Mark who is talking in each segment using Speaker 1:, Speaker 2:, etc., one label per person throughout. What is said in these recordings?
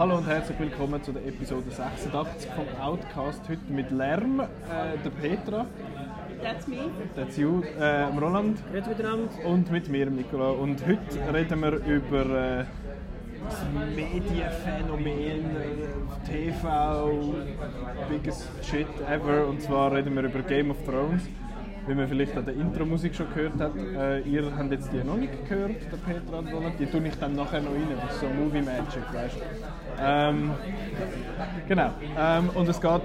Speaker 1: Hallo und herzlich willkommen zu der Episode 86 vom Outcast. Heute mit Lärm, äh, der Petra,
Speaker 2: That's me.
Speaker 1: der Ziu, äh, Roland
Speaker 3: Grüezi miteinander.
Speaker 1: und mit mir, Nicola. Und heute reden wir über äh, das Medienphänomen, äh, TV, biggest shit ever. Und zwar reden wir über Game of Thrones. Wie man vielleicht an der Intro-Musik schon gehört hat. Äh, ihr habt jetzt die noch nicht gehört, der Petra und Roland. Die tue ich dann nachher noch rein. Das ist so Movie Magic, weißt du. Ähm, genau. Ähm, und es geht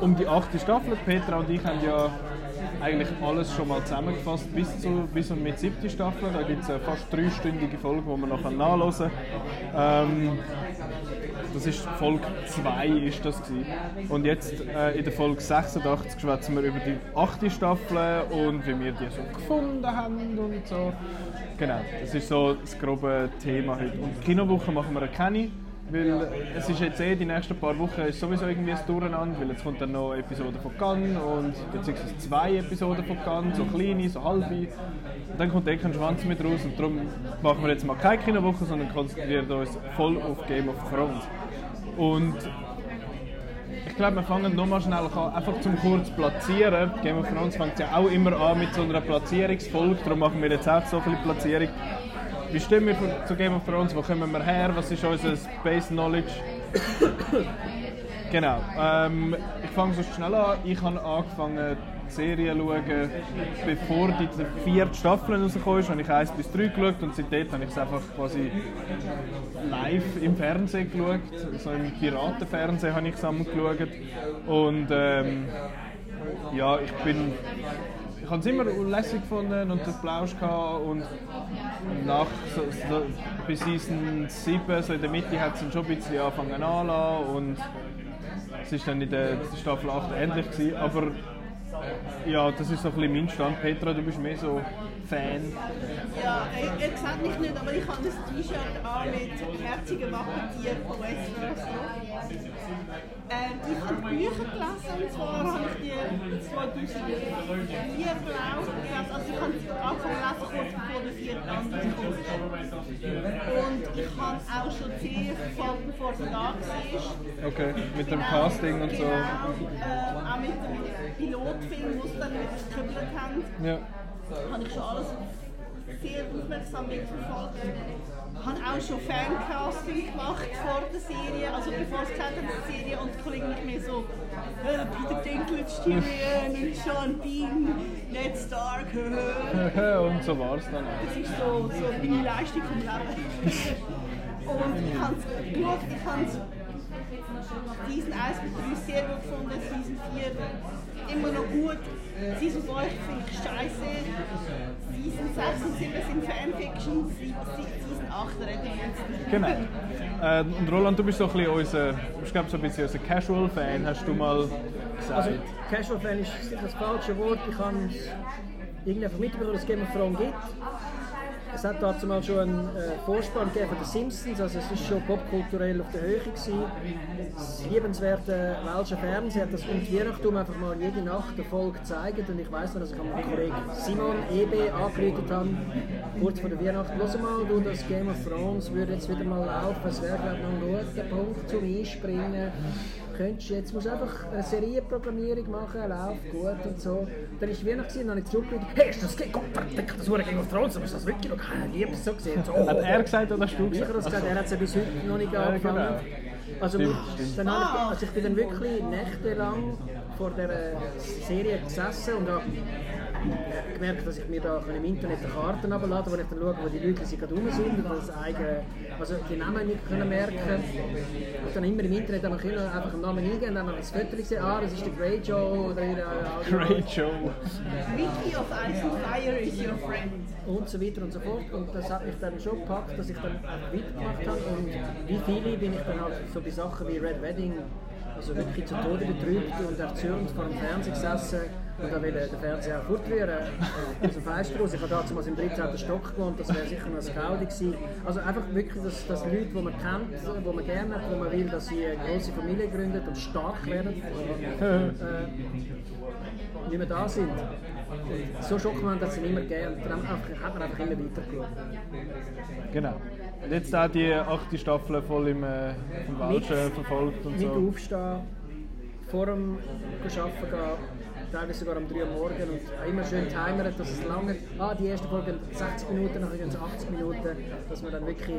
Speaker 1: um die achte Staffel. Petra und ich haben ja eigentlich alles schon mal zusammengefasst bis, zu, bis und mit siebte Staffel. Da gibt es eine fast dreistündige Folge, die man noch nachhören kann. Ähm, das ist Folge 2 ist das gewesen. Und jetzt äh, in der Folge 86 schwätzen wir über die achte Staffel und wie wir die so gefunden haben und so. Genau, das ist so das grobe Thema heute. Und Kinowoche machen wir keine, weil es ist jetzt eh die nächsten paar Wochen ist sowieso irgendwie ein Durcheinander, weil jetzt kommt dann noch Episode von Cannes und beziehungsweise zwei Episoden von Cannes, so kleine, so halbe. Und dann kommt eh kein Schwanz mit raus und darum machen wir jetzt mal keine Kinowoche, sondern konzentrieren uns voll auf Game of Thrones. Und ich glaube, wir fangen nochmal schnell an, einfach zum kurz platzieren. Game of Thrones fängt ja auch immer an mit so einer Platzierungsfolge, darum machen wir jetzt auch so viel Platzierung. Wie stehen wir zu Game of Thrones? Wo kommen wir her? Was ist unser Space Knowledge? genau. Ähm, ich fange so schnell an. Ich habe angefangen, Serie schauen, bevor die vierte Staffel rausgekommen habe ich 1 bis 3 geschaut und seitdem habe ich es einfach quasi live im Fernsehen geschaut. So im Piratenfernsehen habe ich es geschaut. Und ähm, ja, ich bin ich habe es immer lässig gefunden und den Plausch und nach so, so, bis Season 7, so in der Mitte hat es dann schon ein bisschen angefangen anzulassen und es ist dann in der Staffel 8 ähnlich gewesen, aber ja, das ist so ein bisschen mein Stand. Petra, du bist mehr so Fan.
Speaker 2: Ja, ihr, ihr seht mich nicht, aber ich habe ein T-Shirt an mit herzigen Wappentieren von Westeros. Ähm, ich habe Bücher gelesen, und zwar habe ich die 2004 gelesen. Also ich habe angefangen zu lesen, kurz bevor der vierte Band. Und ich habe auch schon Serie verfolgt, bevor sie da war.
Speaker 1: Okay, mit dem Casting und so.
Speaker 2: Genau, äh, auch mit dem Pilotfilm, wo sie dann mit gekümmert haben
Speaker 1: Ja.
Speaker 2: habe ich schon alles sehr aufmerksam mitverfolgt. habe auch schon Fancasting gemacht vor der Serie, also bevor es gesagt hat, die Serie, und die Kollegen nicht mehr so äh, Peter Dinklage, Tyrion und Sean Bean, Ned Stark.
Speaker 1: und so war es dann auch.
Speaker 2: Das ist so, so meine Leistung vom Leben. Und ich habe es geschaut, ich habe Season 1 bis 3 sehr gut gefunden, Season 4 immer noch gut, Season 5 finde ich scheiße, Season 6 und 7 sind Fanfiction, Se- Season 8 reden wir jetzt nicht.
Speaker 1: Genau. Äh, und Roland, du bist so ein bisschen unser, du bist, glaub, so ein bisschen unser Casual-Fan, hast du mal gesagt.
Speaker 3: Also, Casual Fan ist sicher das falsche Wort. Ich habe irgendwie einfach mitbekommen, dass es Game of Thrones gibt. Es hat dazu mal schon einen äh, Vorspann gegeben von den Simpsons, also es ist schon popkulturell auf der Höhe gewesen. Das liebenswerte Welsche Fernsehen hat das um die Weihnachtum einfach mal jede Nacht eine Folge gezeigt und ich weiss noch, dass ich an meinen Kollegen Simon EB angerufen habe, kurz vor der Weihnachten, «Hör mal, du, das Game of Thrones würde jetzt wieder mal laufen, es wäre glaube noch ein guter Punkt zum Einspringen.» Könntest jetzt musst du einfach eine Serienprogrammierung machen, läuft gut und so. Dann ist Weihnachten gewesen, dann habe ich zurückgerufen, hey, ist das Gott, verdammt, das wurde Game of Thrones, aber ist das wirklich noch? Ich habe es so gesehen. So, oh,
Speaker 1: Hat er gesagt oder hast du
Speaker 3: ich habe
Speaker 1: gesagt?
Speaker 3: gesagt, er hat es ja bis heute noch nicht
Speaker 1: Ja,
Speaker 3: angefangen.
Speaker 1: genau.
Speaker 3: Also,
Speaker 1: Stimmt, stimmt.
Speaker 3: Also ich bin dann wirklich nächtelang vor der Serie gesessen und habe äh, gemerkt, dass ich mir da im Internet eine Karten abladen wo ich dann schaue, wo die Leute sie gerade rum sind und das eigene, also die Namen nicht können merken und dann immer im Internet dann noch immer einfach einen Namen eingeben, dann habe ich das Foto gesehen, ah, das ist der Greyjoy oder ihre
Speaker 1: Great Show.
Speaker 2: Mickey of Ice and Fire is your friend.
Speaker 3: und so weiter und so fort. Und das hat mich dann schon gepackt, dass ich dann einfach weitergemacht habe. Und wie viele bin ich dann halt so bei Sachen wie Red Wedding, also wirklich zu Tode betrübt und erzürnt vor dem Fernseher gesessen und dann will den Fernseher auch fortrühren aus dem Fenster raus. Ich habe damals im 13. Stock gewohnt, das wäre sicher noch ein Gaudi gewesen. Also einfach wirklich, dass, dass Leute, die man kennt, die man gerne hat, wo man will, dass sie eine große Familie gründen und stark werden, äh, nicht mehr da sind. So schockierend hat es nicht mehr gegeben und dann einfach- hat man einfach immer weitergeschaut.
Speaker 1: Genau. Und jetzt auch die achte Staffel voll im, äh, im verfolgt und
Speaker 3: Mit
Speaker 1: so.
Speaker 3: aufstehen, vor dem Arbeiten gehen, teilweise sogar um 3 Uhr morgens und immer schön timern, dass es lange, ah, die erste Folge geht 60 Minuten, nachher gehen es 80 Minuten, dass man dann wirklich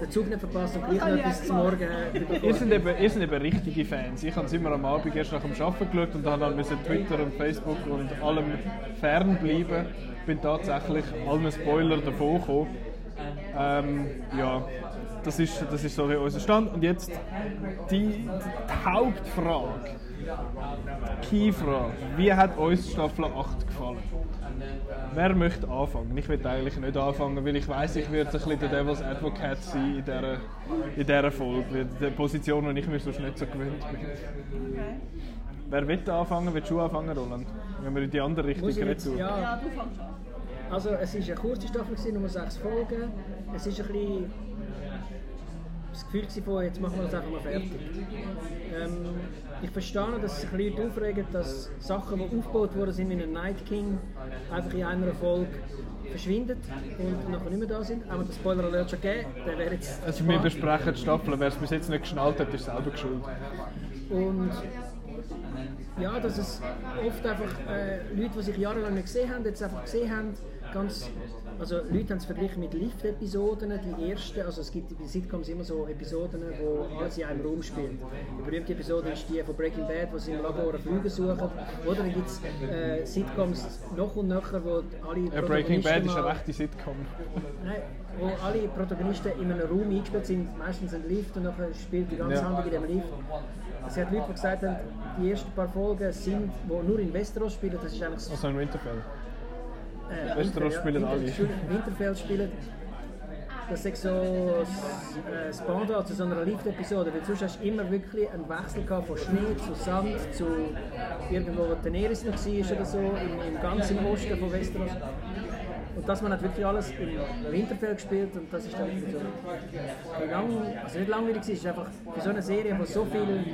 Speaker 3: den Zug nicht verpasst und gleich noch bis zum Morgen äh, wieder
Speaker 1: Ihr sind, eben, ihr sind eben richtige Fans. Ich habe es immer am Abend erst nach dem Arbeiten geschaut und dann dann müssen Twitter und Facebook und allem fernbleiben. Ich bin tatsächlich allen Spoiler davon gekommen. Ähm, ja, das ist, das ist so unser Stand. Und jetzt die, die Hauptfrage, die Keyfrage. Wie hat uns Staffel 8 gefallen? Wer möchte anfangen? Ich will eigentlich nicht anfangen, weil ich weiß, ich werde ein bisschen der Devil's Advocate sein in dieser, in dieser Folge. Die Position, die ich mir sonst nicht so gewöhnt bin. Wer will anfangen? Willst du anfangen, Roland? Wenn wir in die andere Richtung retour.
Speaker 3: ja,
Speaker 2: Ja, du fängst an.
Speaker 3: Also es war eine kurze Staffel, gewesen, nur sechs Folgen. Es ist ein bisschen das Gefühl von, jetzt machen wir das einfach mal fertig. Ähm, ich verstehe, noch, dass sich Leute aufregen, dass Sachen, die aufgebaut worden sind wie ein Night King, einfach in einer Folge verschwinden und nachher nicht mehr da sind. Auch wenn der Spoiler Alert schon gegeben, der wäre jetzt...
Speaker 1: Also wir besprechen die Staffel. Wer es bis jetzt nicht geschnallt hat, ist selber geschuld.
Speaker 3: Und ja, dass es oft einfach äh, Leute, die sich jahrelang nicht gesehen haben, jetzt einfach gesehen haben, ganz, also Leute haben es verglichen mit Lift-Episoden, die ersten, also es gibt bei Sitcoms immer so Episoden, wo alles in einem Raum spielt. Die berühmte Episode ist die von Breaking Bad, wo sie im Labor einen Flüge suchen. Oder dann gibt es äh, Sitcoms noch und nachher, wo alle
Speaker 1: Ja, Breaking Bad ist eine rechte Sitcom.
Speaker 3: Nein, wo alle Protagonisten in einem Raum eingespielt sind, meistens ein Lift und nachher spielt die ganze
Speaker 1: Ja.
Speaker 3: Handlung in dem Lift. Es hat Leute, die gesagt haben, die ersten paar Folgen sind, die nur in Westeros spielen, das ist eigentlich so
Speaker 1: Also in Winterfell.
Speaker 3: Äh,
Speaker 1: Westeros
Speaker 3: Winter-
Speaker 1: spielen alle.
Speaker 3: Winterfell spielen. Das ist so das, äh, Pendant zu so einer Lift-Episode, weil sonst hast du immer wirklich einen Wechsel gehabt von Schnee zu Sand zu irgendwo, wo Daenerys noch war oder so, im, im ganzen Osten von Westeros. Und das man hat wirklich alles im Winterfell gespielt und das ist dann so lang, also nicht langweilig es ist einfach für so eine Serie, die so viele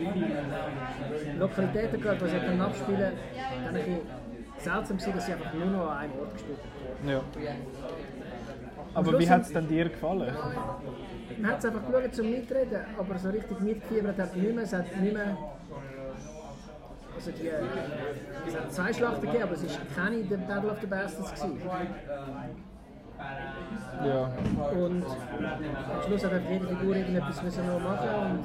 Speaker 3: Lokalitäten gehabt, die sie können abspielen, dann ein bisschen seltsam gewesen, dass sie einfach nur noch an einem Ort gespielt haben.
Speaker 1: Ja. Aber wie hat es denn dir gefallen?
Speaker 3: Man hat es einfach geschaut zum Mitreden, aber so richtig mitgefiebert hat nicht mehr. Es hat nicht mehr also die, es hat zwei Schlachten gegeben, aber es war keine der Battle of the Bastards. Gewesen.
Speaker 1: Ja.
Speaker 3: Und am Schluss hat jede Figur irgendetwas müssen noch machen und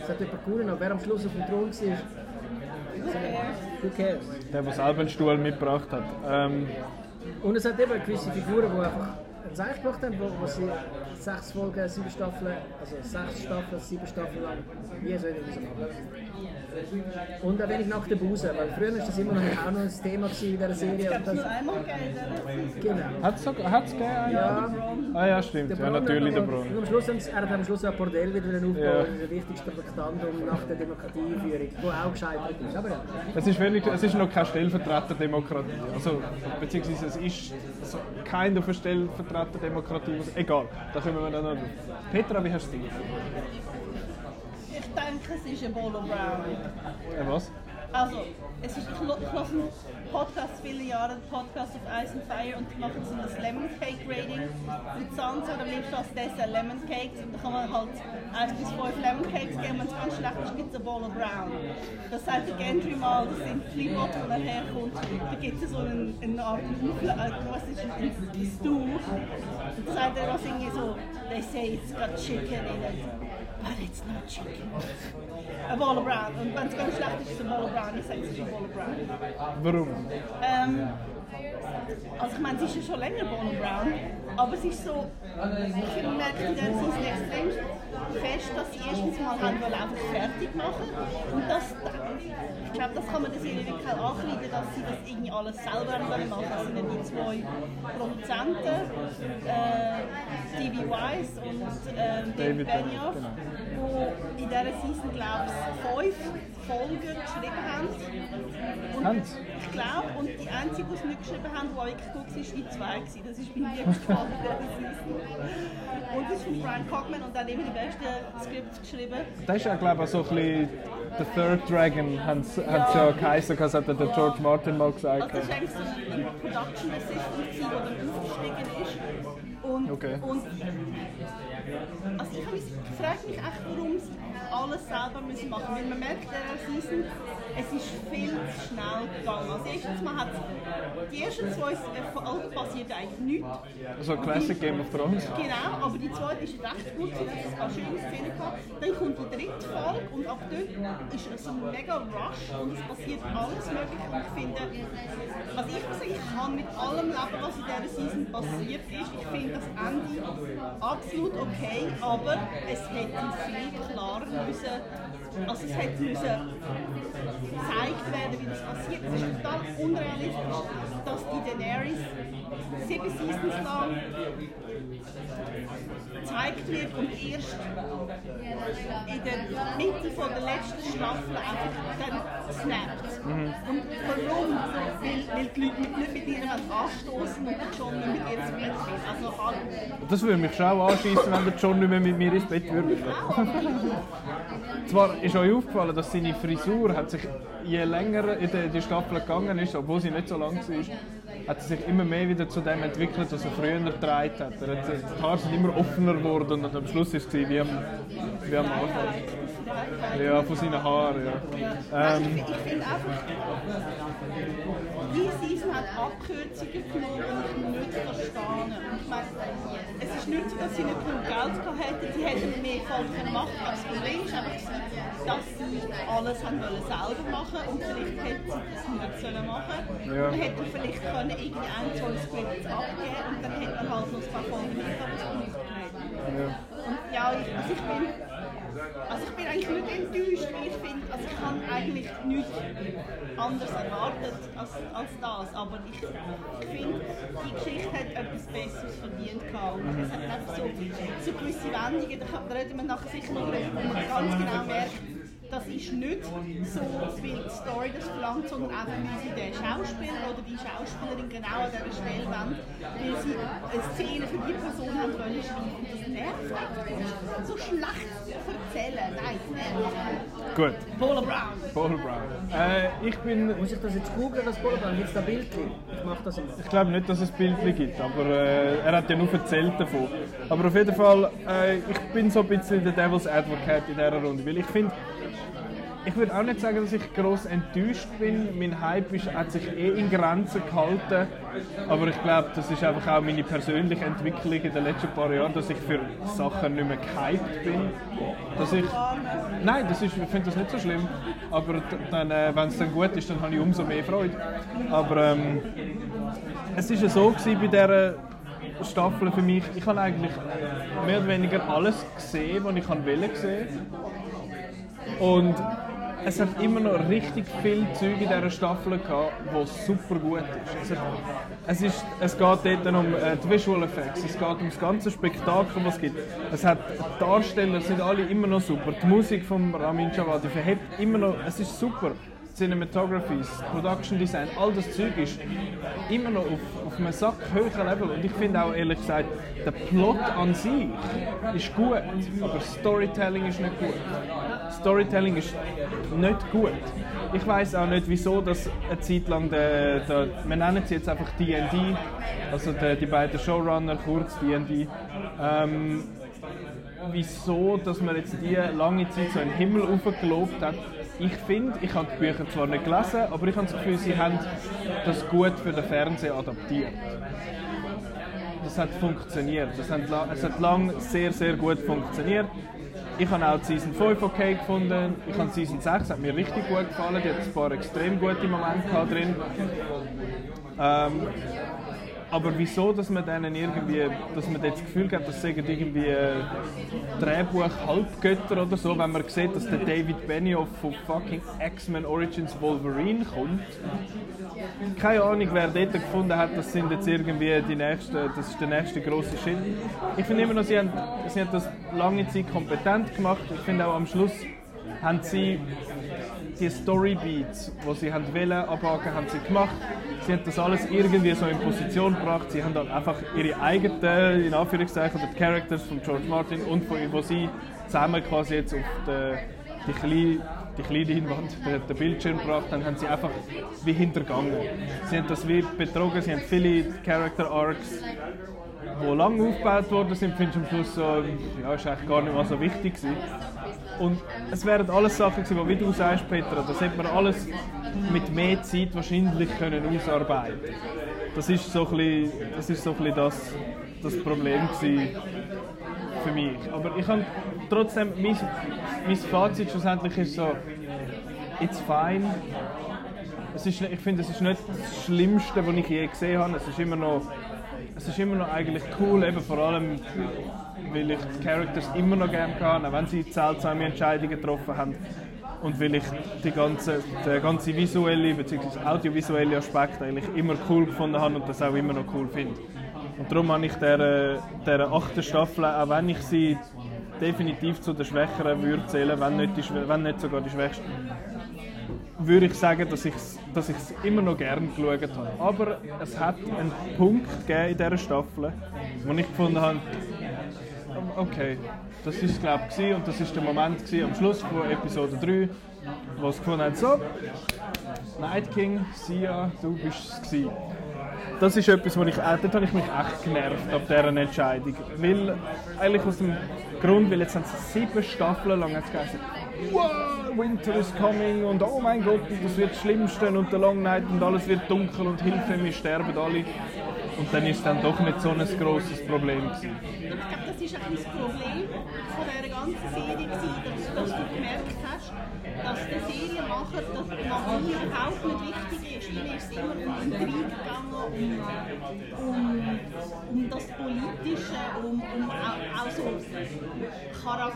Speaker 3: es hat jemand gewonnen, aber wer am Schluss auf dem Thron war, who cares?
Speaker 1: Der, einen Stuhl mitgebracht hat. Ähm,
Speaker 3: Und es hat eben gewisse Figuren, die einfach ein Zeichen gemacht haben, wo, wo sie sechs Folgen, sieben Staffeln, also sechs Staffeln, sieben Staffeln lang nie so etwas machen. Und ein wenig nach der Buse, weil früher war das immer noch auch noch ein Thema in dieser Serie.
Speaker 2: Ich glaube,
Speaker 3: das,
Speaker 2: nur einmal gegeben.
Speaker 3: genau.
Speaker 1: hat es hat's gegeben?
Speaker 3: Ja,
Speaker 1: Ah ja, stimmt.
Speaker 3: der
Speaker 1: Ja, natürlich der Brunnen.
Speaker 3: Und am Schluss haben sie, er hat am Schluss auch Bordell wieder aufgebaut,
Speaker 1: Ja.
Speaker 3: das ist das wichtigste Traktandum nach der Demokratieführung, wo auch gescheitert ist. Aber ja.
Speaker 1: Es ist, wenig, es ist noch keine Stellvertreterdemokratie. Also, beziehungsweise es ist so kein auf eine Stellvertreterdemokratie. Egal, da kommen wir dann noch drauf. Petra, wie hast du es
Speaker 2: Ich denke, es ist ein Bolo Brown.
Speaker 1: äh, Was?
Speaker 2: Also, es ist, einen Podcast viele Jahre, Podcast auf Ice and Fire und die machen so ein Lemon Cake Rating. Mit Sansa oder liebst du als Dessert Lemon Cakes und da kann man halt 1 bis 5 Lemon Cakes geben. Wenn es ganz schlecht ist, gibt es ein Bowl of Brown. Das sagt der Gentry mal, das sind Plymouth, wo er herkommt. Da gibt es so eine Art Aufla äh, was ist ein, ein Stew. Und da sagt er was irgendwie so, they say it's got chicken in it. But it's not chicken. Ein Bowl of Brown. Und wenn es ganz schlecht ist, ist es ein Bowl of Brown. Ich sage, es ist also ich meine, es ist ja schon länger Bono Brown, aber es ist so, ich merke in dieser Season extrem fest, dass sie erstens mal haben wollen einfach fertig machen und das, ich glaube, das kann man der Serie wirklich auch ankreiden, dass sie das irgendwie alles selber haben wollen machen. Das sind ja die zwei Produzenten, äh, Stevie Wise und äh, David Benioff, die in dieser Season, glaube ich, fünf Folgen geschrieben haben. Und ich glaube, und die einzige, die es nicht geschrieben haben, die wirklich gut war, war die zwei. gewesen. Das ist mir wirklich gefallen. und das ist von Brian Cockman und dann eben die besten Skripts geschrieben.
Speaker 1: Das ist ja, glaube ich, so ein bisschen The Third Dragon, haben sie ja geheißen, das hat der George Martin mal gesagt.
Speaker 2: Also das war eigentlich so ein Production Assistant, der dann aufgestiegen ist. Und,
Speaker 1: Okay.
Speaker 2: und also ich, frage mich echt, warum sie alles selber müssen machen müssen. Weil man merkt dieser Season, es ist viel zu schnell gegangen. Also erstens mal hat die ersten zwei Folgen passiert eigentlich nichts.
Speaker 1: So Classic Game of Thrones.
Speaker 2: Genau, aber die zweite ist recht gut, sie hat ein paar schöne Szenen gehabt. Dann kommt die dritte Folge und ab dort ist es ein mega Rush und es passiert alles mögliche. Und ich finde, also ich muss sagen, ich kann mit allem leben, was in dieser Season passiert ist. Ich finde das Ende absolut okay, aber es hätte viel klarer müssen, also es hätte müssen gezeigt werden, wie das passiert. Es ist total unrealistisch, dass die Daenerys sieben Seasons lang gezeigt wird und erst in der Mitte von der letzten Staffel einfach dann snappt. Und warum? Weil, weil die Leute nicht mit ihr anstoßen und John nicht mit ihr ins Bett will. Also.
Speaker 1: Das würde mich schon auch anschießen, wenn der John nicht mehr mit mir ins Bett würde. Zwar ist euch aufgefallen, dass seine Frisur hat sich, je länger in die, Staffel gegangen ist, obwohl sie nicht so lang war, hat er sich immer mehr wieder zu dem entwickelt, was er früher getragen hat. Er hat die Haare sind immer offener geworden und am Schluss war es wie am, wie am Anfang. Ja, von seinen Haaren, ja.
Speaker 2: Also
Speaker 1: Ähm,
Speaker 2: ich, finde einfach, die Season hat Abkürzungen genommen und ich nicht verstanden. Und ich meine, es ist nicht so, dass sie nicht genug Geld gehabt hätten, sie hätten mehr Folgen gemacht. Aber ist einfach, gewesen, dass sie alles haben wollen selber machen und vielleicht hätten sie das nicht sollen machen
Speaker 1: Ja.
Speaker 2: Man hätte vielleicht können irgendwie ein, zwei Scripts abgeben und dann hätte man halt noch ein paar Folgen nicht aber es
Speaker 1: ja.
Speaker 2: Und ja, ich, also ich bin, also ich bin eigentlich nicht enttäuscht, weil ich finde, also ich habe eigentlich nichts anderes erwartet als, als das, aber ich, ich finde, die Geschichte hat etwas Besseres verdient gehabt. Und es hat einfach so, so gewisse Wendungen, da reden wir nachher sicher noch wo man ganz genau merkt, das ist nicht so, weil die Story das verlangt, sondern einfach, weil sie den Schauspieler oder die Schauspielerin genau an dieser Stelle wollen, weil sie eine Szene für die Person haben wollen schreiben. Und das nervt einfach. So schlecht erzählen, nein, das nervt.
Speaker 1: Gut,
Speaker 2: Paula Brown.
Speaker 1: Paul Brown. Äh, ich bin
Speaker 3: Muss ich das jetzt googeln, das Boloband? Gibt es da Bildchen? Ich mache das jetzt.
Speaker 1: Ich glaube nicht, dass es Bildchen gibt, aber äh, er hat ja nur erzählt davon. Aber auf jeden Fall, äh, ich bin so ein bisschen der Devil's Advocate in dieser Runde, weil ich finde, ich würde auch nicht sagen, dass ich gross enttäuscht bin. Mein Hype ist, hat sich eh in Grenzen gehalten. Aber ich glaube, das ist einfach auch meine persönliche Entwicklung in den letzten paar Jahren, dass ich für Sachen nicht mehr gehypt bin. Dass ich, nein, das ist, ich finde das nicht so schlimm. Aber dann, äh, wenn es dann gut ist, dann habe ich umso mehr Freude. Aber ähm, es war ja so gewesen bei dieser Staffel für mich, ich habe eigentlich mehr oder weniger alles gesehen, was ich wollte. Und es hat immer noch richtig viele Züge in dieser Staffel gehabt, die super gut ist. Es, hat, es, ist, es geht dort um äh, die Visual Effects, es geht um das ganze Spektakel, was es gibt. Es hat die Darsteller sind alle immer noch super. Die Musik von Ramin Djawadi verhebt immer noch, es ist super. Cinematographies, Production Design, all das Zeug ist immer noch auf, auf einem sack höheren Level. Und ich finde auch ehrlich gesagt, der Plot an sich ist gut, aber Storytelling ist nicht gut. Storytelling ist nicht gut. Ich weiß auch nicht, wieso dass eine Zeit lang der, der wir nennen sie jetzt einfach D&D, also der, die beiden Showrunner, kurz D&D, ähm, wieso, dass man jetzt die lange Zeit so in den Himmel aufgelobt hat. Ich finde, ich habe die Bücher zwar nicht gelesen, aber ich habe das Gefühl, sie haben das gut für den Fernseher adaptiert. Das hat funktioniert. Das hat, es hat lang sehr, sehr gut funktioniert. Ich habe auch die Season 5 okay gefunden. Ich habe die Season 6 hat mir richtig gut gefallen. Die hat ein paar extrem gute Momente drin. Ähm, aber wieso, dass man denen irgendwie, dass man das Gefühl hat, das sagen irgendwie äh, Drehbuch Halbgötter oder so, wenn man sieht, dass der David Benioff von fucking X-Men Origins Wolverine kommt. Keine Ahnung, wer dort gefunden hat, das sind jetzt irgendwie die nächste, das ist der nächste große Schritt. Ich finde immer noch, sie haben, sie haben das lange Zeit kompetent gemacht. Ich finde auch am Schluss haben sie die Storybeats, die sie haben wollen, abhaken, haben sie gemacht. Sie haben das alles irgendwie so in Position gebracht. Sie haben dann einfach ihre eigenen, in Anführungszeichen, die Characters von George Martin und von sie zusammen quasi jetzt auf die, die kleine die kleine Leinwand, den, Bildschirm gebracht haben, haben sie einfach wie hintergangen. Sie haben das wie betrogen, sie haben viele Character Arcs die lange aufgebaut worden sind, findest du am Schluss so, ja, ist eigentlich gar nicht mal so wichtig gewesen. Und es wären alles Sachen gewesen, wo, wie du sagst, Petra, das hätte man alles mit mehr Zeit wahrscheinlich können ausarbeiten Das ist so ein bisschen das, ist so ein das, das Problem für mich. Aber ich habe trotzdem, mein, mein Fazit schlussendlich ist so, it's fine. Es ist, ich finde, es ist nicht das Schlimmste, was ich je gesehen habe. Es ist immer noch, es ist immer noch eigentlich cool, eben vor allem, weil ich die Characters immer noch gerne kann, auch wenn sie seltsame Entscheidungen getroffen haben. Und weil ich die ganze, den ganzen visuelle bzw. audiovisuelle Aspekt eigentlich immer cool gefunden habe und das auch immer noch cool finde. Und darum habe ich dieser, achten Staffel, auch wenn ich sie definitiv zu den Schwächeren würde zählen, wenn nicht, die, wenn nicht sogar die Schwächsten, würde ich sagen, dass ich es dass immer noch gerne geschaut habe. Aber es hat einen Punkt gegeben in dieser Staffel, wo ich gefunden habe, okay, das ist glaube ich und das ist der Moment am Schluss von Episode 3, wo es gefunden hat, so, Night King, Sia, du bist es gewesen. Das ist etwas, wo ich, äh, dort habe ich mich echt genervt ab dieser Entscheidung. Weil, eigentlich aus dem Grund, weil jetzt haben sie sieben Staffeln lang jetzt geheißen, wow, Winter is coming und oh mein Gott, das wird das Schlimmste und der Long Night und alles wird dunkel und Hilfe, wir sterben alle. Und dann ist es dann doch nicht so ein grosses Problem gewesen.
Speaker 2: Ich glaube, das ist auch das Problem von dieser ganzen Serie gewesen, dass, du gemerkt hast, dass die Serienmacher, dass Magie überhaupt nicht wichtig ist. Ihnen ist es immer um Intrigen gegangen, um, um, um das Politische, um, um auch, auch so Auf,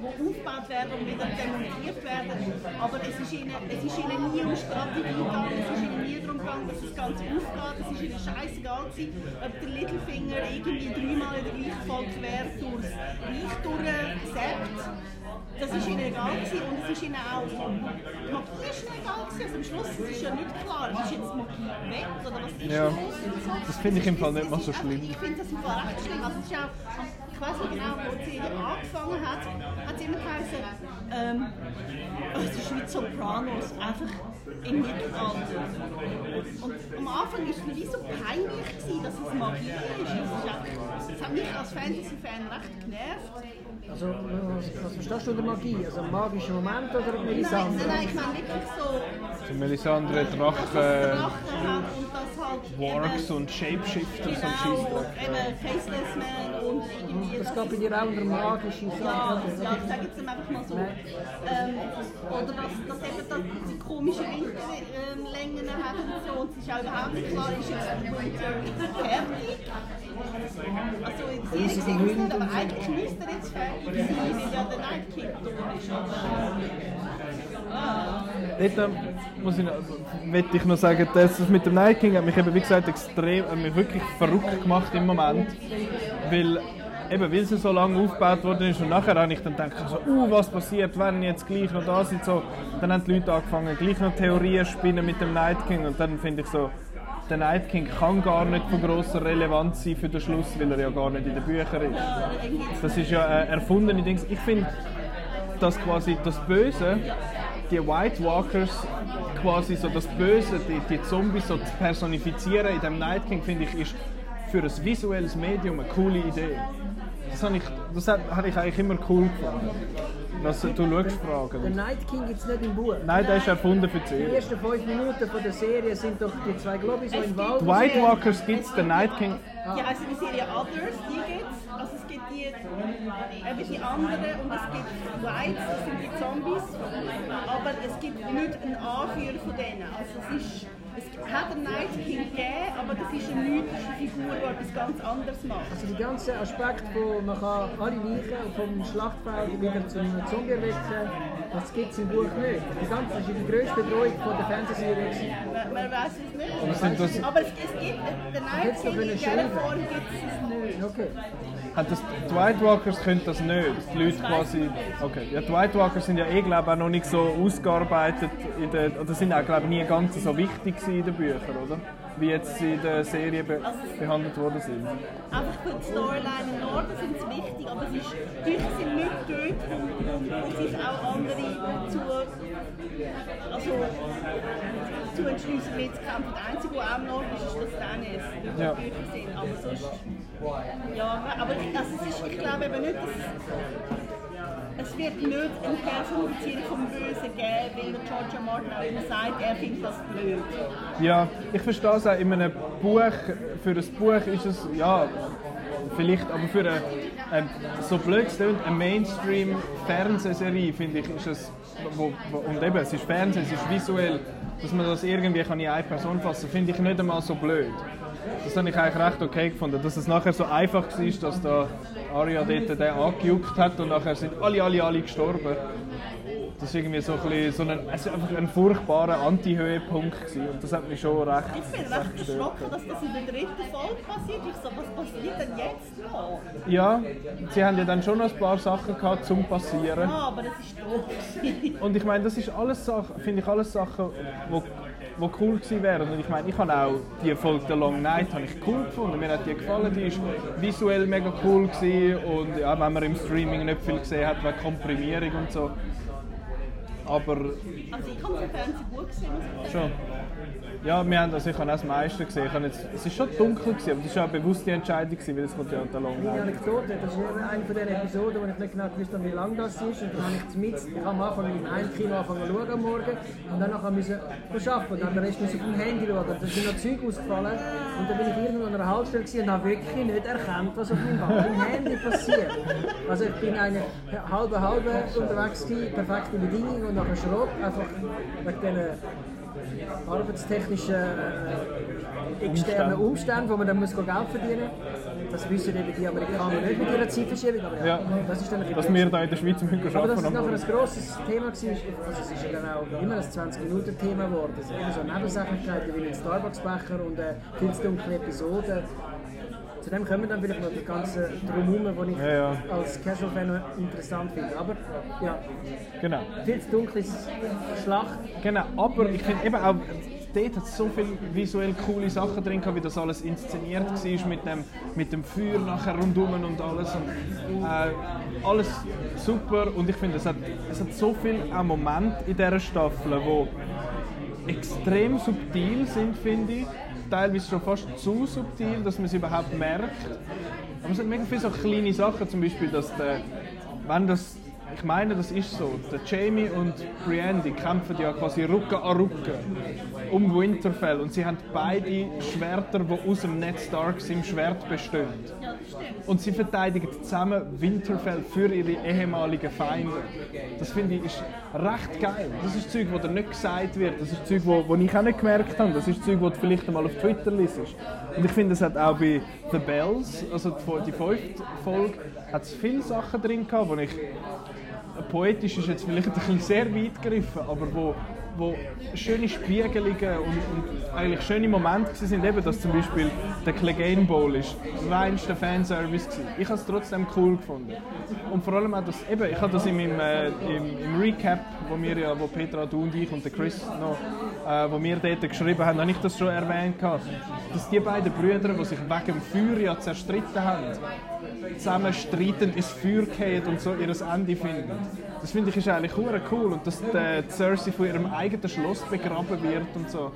Speaker 2: wo aufgebaut werden und wieder demontiert werden. Aber es ist, ihnen, es ist ihnen nie um Strategie gegangen, es ist ihnen nie darum gegangen, dass das Ganze aufgeht. Es ist ihnen scheißegal gewesen, ob der Littlefinger irgendwie dreimal in der Reichsvolk quer durchs Reich durchgesäbt das ist ihnen egal gewesen und es ist ihnen auch, die Magie ist ihnen egal gewesen. Also am Schluss es ist ja nicht klar, ist jetzt Magie weg oder was ist
Speaker 1: ja.
Speaker 2: los?
Speaker 1: Das finde ich im Fall nicht mal so schlimm.
Speaker 2: Ich finde das im Fall recht schlimm. Also es ist auch, ich weiß nicht genau, wo Serie angefangen hat, hat es immer geheißen, ähm, es ist wie Sopranos, einfach im Mittelalter. Und am Anfang war es für mich so peinlich, gewesen, dass es Magie ist. Das, ist einfach, das hat mich als Fantasy-Fan recht genervt.
Speaker 3: Also, was, verstehst du unter Magie? Also ein magischer Moment oder
Speaker 2: Nein,
Speaker 3: Melisandre?
Speaker 2: nein, nein, ich meine wirklich so,
Speaker 1: So Melisandre, Drachen,
Speaker 2: Drachen hat und das halt
Speaker 1: Wargs
Speaker 2: eben,
Speaker 1: und Shapeshifters und
Speaker 2: genau,
Speaker 1: Scheissdreck.
Speaker 2: eben Faceless Man und irgendwie...
Speaker 3: Das geht bei dir auch unter magische
Speaker 2: Ja,
Speaker 3: Sachen.
Speaker 2: ja, ich sage jetzt einfach mal so. Ähm, oder dass, dass eben da diese komischen Winterlängen hat und so. Und es ist auch überhaupt nicht klar, ist jetzt fertig? Also in es nicht, aber eigentlich müsste er jetzt fertig
Speaker 1: Dort ähm, muss ich noch, möchte ich noch sagen, das mit dem Night King hat mich eben, wie gesagt, extrem, hat mich wirklich verrückt gemacht im Moment. Weil, eben, weil sie so lange aufgebaut worden ist und nachher habe ich dann gedacht, so, uh, was passiert, wenn jetzt gleich noch da sind, so. Dann haben die Leute angefangen, gleich noch Theorien spinnen mit dem Night King und dann finde ich so, der Night King kann gar nicht von grosser Relevanz sein für den Schluss, weil er ja gar nicht in den Büchern ist. Das ist ja ein erfundene Ding. Ich finde, dass quasi das Böse, die White Walkers, quasi so das Böse, die, die Zombies so zu personifizieren in dem Night King, finde ich, ist für ein visuelles Medium eine coole Idee. Das habe ich, das habe ich eigentlich immer cool gefunden. Was, du schaust
Speaker 3: Der
Speaker 1: Fragen.
Speaker 3: Night King gibt es nicht im Buch.
Speaker 1: Nein, der ist erfunden für die
Speaker 3: Die
Speaker 1: Serie.
Speaker 3: ersten fünf Minuten von der Serie sind doch die zwei Globis, die im Wald
Speaker 1: Die White Walkers gibt es, der Night King.
Speaker 2: Ja, also die Serie Others, die gibt es. Also es gibt die, eben die anderen und es gibt Whites, das sind die Zombies. Aber es gibt nicht einen Anführer von denen. Also es ist, hat einen Night King gegeben, aber das ist eine mythische Figur, die etwas ganz anderes macht.
Speaker 3: Also die ganzen Aspekte, wo man kann alle Leichen vom Schlachtfeld wieder zu einem Zombie erwecken das gibt es im Buch nicht. Die ganze, das ist die grösste Bedrohung von der Fernsehserie.
Speaker 2: Man, man weiß es nicht.
Speaker 1: sind das-
Speaker 2: Aber es, es gibt, den Night King in dieser. Form gibt es nicht.
Speaker 3: Okay.
Speaker 1: Hat das, die White Walkers können das nicht. Die Leute quasi. Okay. Ja, die White Walkers sind ja eh, glaube ich, auch noch nicht so ausgearbeitet. In der, oder sind auch, glaube ich, nie ganz so wichtig in den Büchern, oder? Wie jetzt in der Serie be behandelt worden sind.
Speaker 2: Einfach für die Storyline im Norden sind sie wichtig, aber es ist, Bücher sind nicht dort und sich auch andere zu, also, zu entschließen mitzukämpfen. Der Einzige, der auch noch ist, ist das Tennis,
Speaker 1: Ja.
Speaker 2: Sind. Aber sonst, ja, aber also es ist, ich glaube eben nicht, dass es wird nicht eine Personifizierung vom Bösen geben, weil der George. Martin auch immer sagt, er findet das blöd.
Speaker 1: Ja, ich verstehe es auch. In einem Buch, für ein Buch ist es, ja, vielleicht, aber für eine, ähm, so blöd es klingt, eine Mainstream-Fernsehserie, finde ich, ist es, wo, wo, und eben, es ist Fernsehen, es ist visuell, dass man das irgendwie kann in eine Person fassen finde ich nicht einmal so blöd. Das habe ich eigentlich recht okay gefunden, dass es nachher so einfach war, dass da Arya dort den angejuckt hat und nachher sind alle, alle, alle gestorben. Das ist irgendwie so ein, bisschen, so ein, es ist einfach ein furchtbarer Anti-Höhepunkt gewesen und das hat mich schon recht,
Speaker 2: Ich bin
Speaker 1: recht gestört.
Speaker 2: erschrocken, dass das in der dritten Folge passiert. Ich so, was passiert denn jetzt noch?
Speaker 1: Ja, sie haben ja dann schon noch ein paar Sachen gehabt zum Passieren.
Speaker 2: Ah, aber das ist doof. gewesen.
Speaker 1: Und ich meine, das ist alles Sachen, finde ich alles Sachen, wo, wo cool gewesen wären. Und ich meine, ich habe auch die Folge The Long Night habe ich cool gefunden. Mir hat die gefallen, die ist visuell mega cool gewesen. und ja, wenn man im Streaming nicht viel gesehen hat, wegen Komprimierung und so. Aber
Speaker 2: Also ich habe es im Fernsehen gut gesehen,
Speaker 1: schon. Ja, wir haben, also ich habe auch das meiste gesehen. Ich habe jetzt, es ist schon dunkel gewesen, aber das war auch eine bewusste Entscheidung gewesen, weil es kommt ja The Long
Speaker 3: Meine. Anekdote, das ist eben eine von den Episoden, wo ich nicht genau gewusst habe, wie lang das ist. Und dann habe ich mit, ich habe am Anfang in einem Kino angefangen zu schauen am Morgen und danach musste ich arbeiten und dann den Rest auf dem Handy schauen. Da sind noch Zeug ausgefallen und dann bin ich irgendwo an einer Haltestelle gewesen und habe wirklich nicht erkannt, was auf meinem Handy passiert. Also ich bin eine halbe halbe unterwegs gewesen, perfekte Bedingungen und nachher Schrott, einfach wegen diesen arbeitstechnischen äh, externen Umständen, wo man dann muss Geld verdienen muss. Das wissen eben die Amerikaner nicht mit ihrer Zeitverschiebung, aber ja,
Speaker 1: Ja.
Speaker 3: das ist dann ein
Speaker 1: Dass wir da in der Schweiz müssen
Speaker 3: aber dass
Speaker 1: arbeiten
Speaker 3: es nachher ein grosses Thema also es ist ja dann auch immer ein 20-Minuten-Thema geworden. Es eben so Nebensächlichkeiten wie ein Starbucks-Becher und eine zu dunkle Episode. Zu dem kommen dann vielleicht noch das ganze Drumherum, was ich
Speaker 1: Ja, ja.
Speaker 3: als Casual-Fan interessant finde. Aber ja,
Speaker 1: Genau.
Speaker 3: viel zu dunkles Schlacht.
Speaker 1: Genau, aber ich finde eben auch, dort hat es so viele visuell coole Sachen drin gehabt, wie das alles inszeniert war mit dem, mit dem Feuer nachher rundum und alles. Und, äh, alles super und ich finde, es hat, es hat so viele Momente in dieser Staffel, die extrem subtil sind, finde ich. Teilweise schon fast zu subtil, dass man es überhaupt merkt. Aber es sind mega viele so kleine Sachen, zum Beispiel, dass der, wenn das, ich meine, das ist so, der Jamie und Brienne, die kämpfen ja quasi Rücken an Rücken um Winterfell und sie haben beide Schwerter, die aus dem Ned Starks im Schwert bestehen.
Speaker 2: Das.
Speaker 1: Und sie verteidigen zusammen Winterfell für ihre ehemaligen Feinde. Das finde ich ist recht geil. Das ist Zeug, das dir nicht gesagt wird. Das ist Zeug, wo, wo ich auch nicht gemerkt habe. Das ist Zeug, das du vielleicht einmal auf Twitter liest. Und ich finde, es hat auch bei The Bells, also die, die fünfte Folge, hat es viele Sachen drin gehabt, wo ich poetisch ist jetzt vielleicht ein bisschen sehr weit gegriffen, aber wo, wo schöne Spiegelungen und, und eigentlich schöne Momente sind, eben, dass zum Beispiel der Clegane Bowl ist reinster Fanservice gewesen. Ich habe es trotzdem cool gefunden. Und vor allem auch das, eben, ich habe das in meinem, äh, im, im Recap, wo wir ja, wo Petra, du und ich und der Chris noch, äh, wo wir dort geschrieben haben, habe ich das schon erwähnt gehabt, dass die beiden Brüder, die sich wegen dem Feuer ja zerstritten haben, zusammen streitend ins Feuer gehen und so ihr Ende finden. Das finde ich ist eigentlich cool und dass die Cersei von ihrem eigenen Schloss begraben wird und so.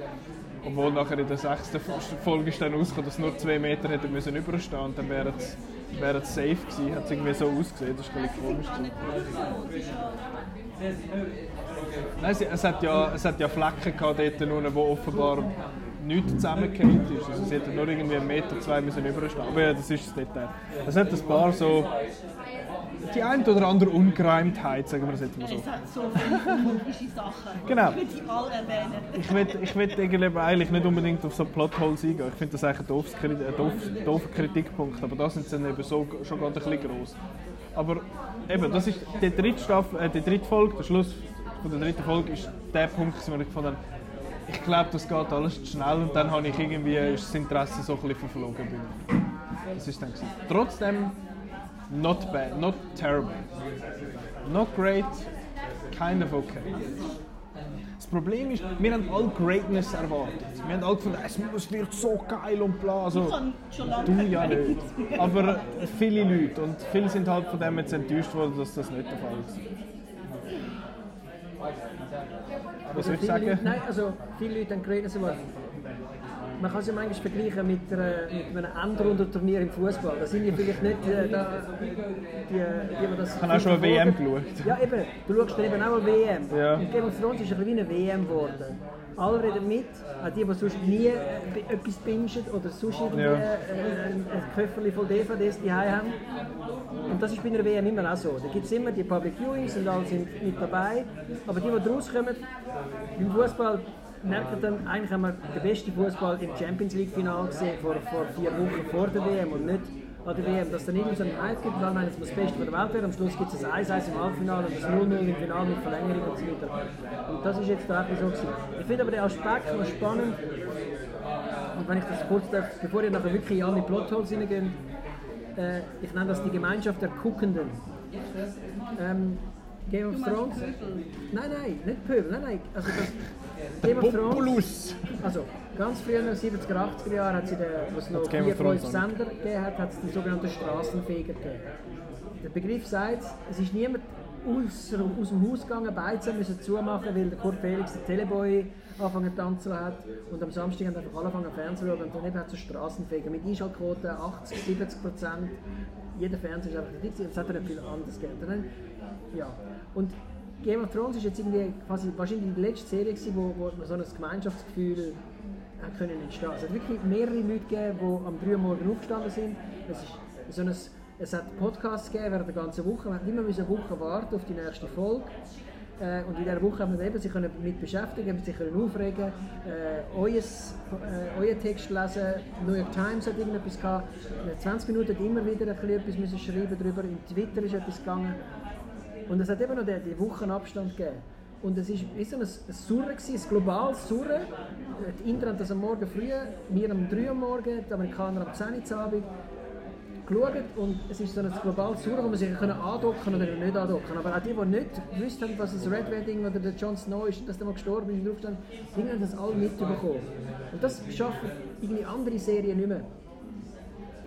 Speaker 1: Obwohl nachher in der sechsten Folge ist dann rausgekommen, dass nur zwei Meter hätten müssen überstehen und dann wäre es wäre es safe gewesen. Hat es irgendwie so ausgesehen, das ist ein komisch. Nein, es hat ja, es hat ja Flecken gehabt dort unten, wo offenbar nichts zusammengefallen ist. Also sie hätten nur irgendwie einen Meter, zwei müssen überstehen. Aber ja, das ist das Detail. Es hat ein paar so... Die ein oder andere Ungereimtheit, sagen wir es jetzt mal so.
Speaker 2: Es hat so viele Sachen.
Speaker 1: Genau.
Speaker 2: Ich will die alle erwähnen.
Speaker 1: Ich will, ich will eigentlich nicht unbedingt auf so Plotholes eingehen. Ich finde das eigentlich ein doofes ein doof- doofer Kritikpunkt, aber da sind sie dann eben so, schon gerade ein bisschen gross. Aber eben, das ist die dritte, Staffel, äh, die dritte Folge, der Schluss von der dritten Folge ist der Punkt, wo ich gefunden habe, ich glaube, das geht alles zu schnell und dann habe ich irgendwie das Interesse so ein bisschen verflogen. Mir. Das ist dann gewesen. Trotzdem, not bad, not terrible. Not great, kind of okay. Das Problem ist, wir haben alle Greatness erwartet. Wir haben alle gefunden, es wird so geil und bla. Also,
Speaker 2: Ich
Speaker 1: du ja nicht. Aber viele Leute. Und viele sind halt von dem jetzt enttäuscht worden, dass das nicht der Fall ist. Was
Speaker 3: Viele Leute,
Speaker 1: sagen?
Speaker 3: nein, also viele Leute haben Greatness Award. Man kann es ja manchmal vergleichen mit, einer, mit einem Endrundenturnier im Fußball. Da sind ja vielleicht nicht äh, da, die, die, die das
Speaker 1: Ich habe auch schon eine WM geschaut.
Speaker 3: Ja, eben. Du schaust dann eben auch eine WM.
Speaker 1: Ja.
Speaker 3: Und Game of Thrones ist ein bisschen eine WM geworden. Alle reden mit, auch die, die sonst nie äh, etwas bingen oder sonst irgendwie
Speaker 1: Ja.
Speaker 3: äh, ein, ein Köfferchen voll DVDs die haben. Und das ist bei einer WM immer auch so. Da gibt es immer die Public Viewings und alle sind mit dabei. Aber die, die rauskommen, im Fußball merken dann, eigentlich haben wir den besten Fußball im Champions League Final gesehen, vor, vor vier Wochen vor der WM und nicht an der WM. Dass es dann irgendwie so einen Hype gibt, weil man das Beste der Welt wäre. Am Schluss gibt es ein 1-1 im Halbfinale und das 0-0 im Finale mit Verlängerung und so weiter. Und das ist jetzt da so gewesen. Ich finde aber den Aspekt noch spannend, und wenn ich das kurz darf, bevor ihr nachher wirklich in alle Plotholes hineingehen, äh, ich nenne das die Gemeinschaft der Guckenden. Ähm, Game of Thrones? Nein, nein, nicht Pöbel, nein, nein. Also das, Game of Thrones. Also ganz früher, in den 70er, 80er Jahren, hat sie den, wo es noch vier, fünf Sender gegeben hat, hat es die sogenannten Straßenfeger gegeben. Der Begriff sagt, es ist niemand aus, aus dem Haus gegangen, beide müssen zumachen, weil der Kurt Felix den Teleboy angefangen zu tanzen hat und am Samstag haben einfach alle angefangen Fernsehen zu schauen und daneben hat es so Straßenfeger mit Einschaltquoten 80, 70 Prozent. Jeder Fernseher ist einfach dick, es hat ja nicht viel anderes gegeben. Ja. Und Game of Thrones ist jetzt irgendwie quasi wahrscheinlich die letzte Serie gewesen, wo, wo so ein Gemeinschaftsgefühl hat können entstehen. Es hat wirklich mehrere Leute gegeben, die am 3 Uhr morgen aufgestanden sind. Es, ist so ein, es hat Podcasts gegeben während der ganzen Woche. Man hat immer eine Woche warten auf die nächste Folge. Äh, und in dieser Woche haben wir eben sich können damit beschäftigen, sich können aufregen, äh, euers, äh, euren Text lesen. New York Times hat irgendetwas gehabt. In 20 Minuten hat immer wieder ein bisschen etwas müssen schreiben darüber. Im Twitter ist etwas gegangen. Und es hat eben noch die, die Wochenabstand gegeben. Und es war so ein, ein Surren, ein globales Surren. Die Inder haben das am Morgen früh, wir am 3 Uhr Morgen, die Amerikaner am 10 Uhr am Abend geschaut. Und es ist so ein globales Surren, wo man sich können andocken oder nicht andocken Aber auch die, die nicht gewusst haben, was das Red Wedding oder der Jon Snow ist, dass der mal gestorben ist, und aufgestanden, die haben das alle mitbekommen. Und das schaffen irgendwie andere Serien nicht mehr.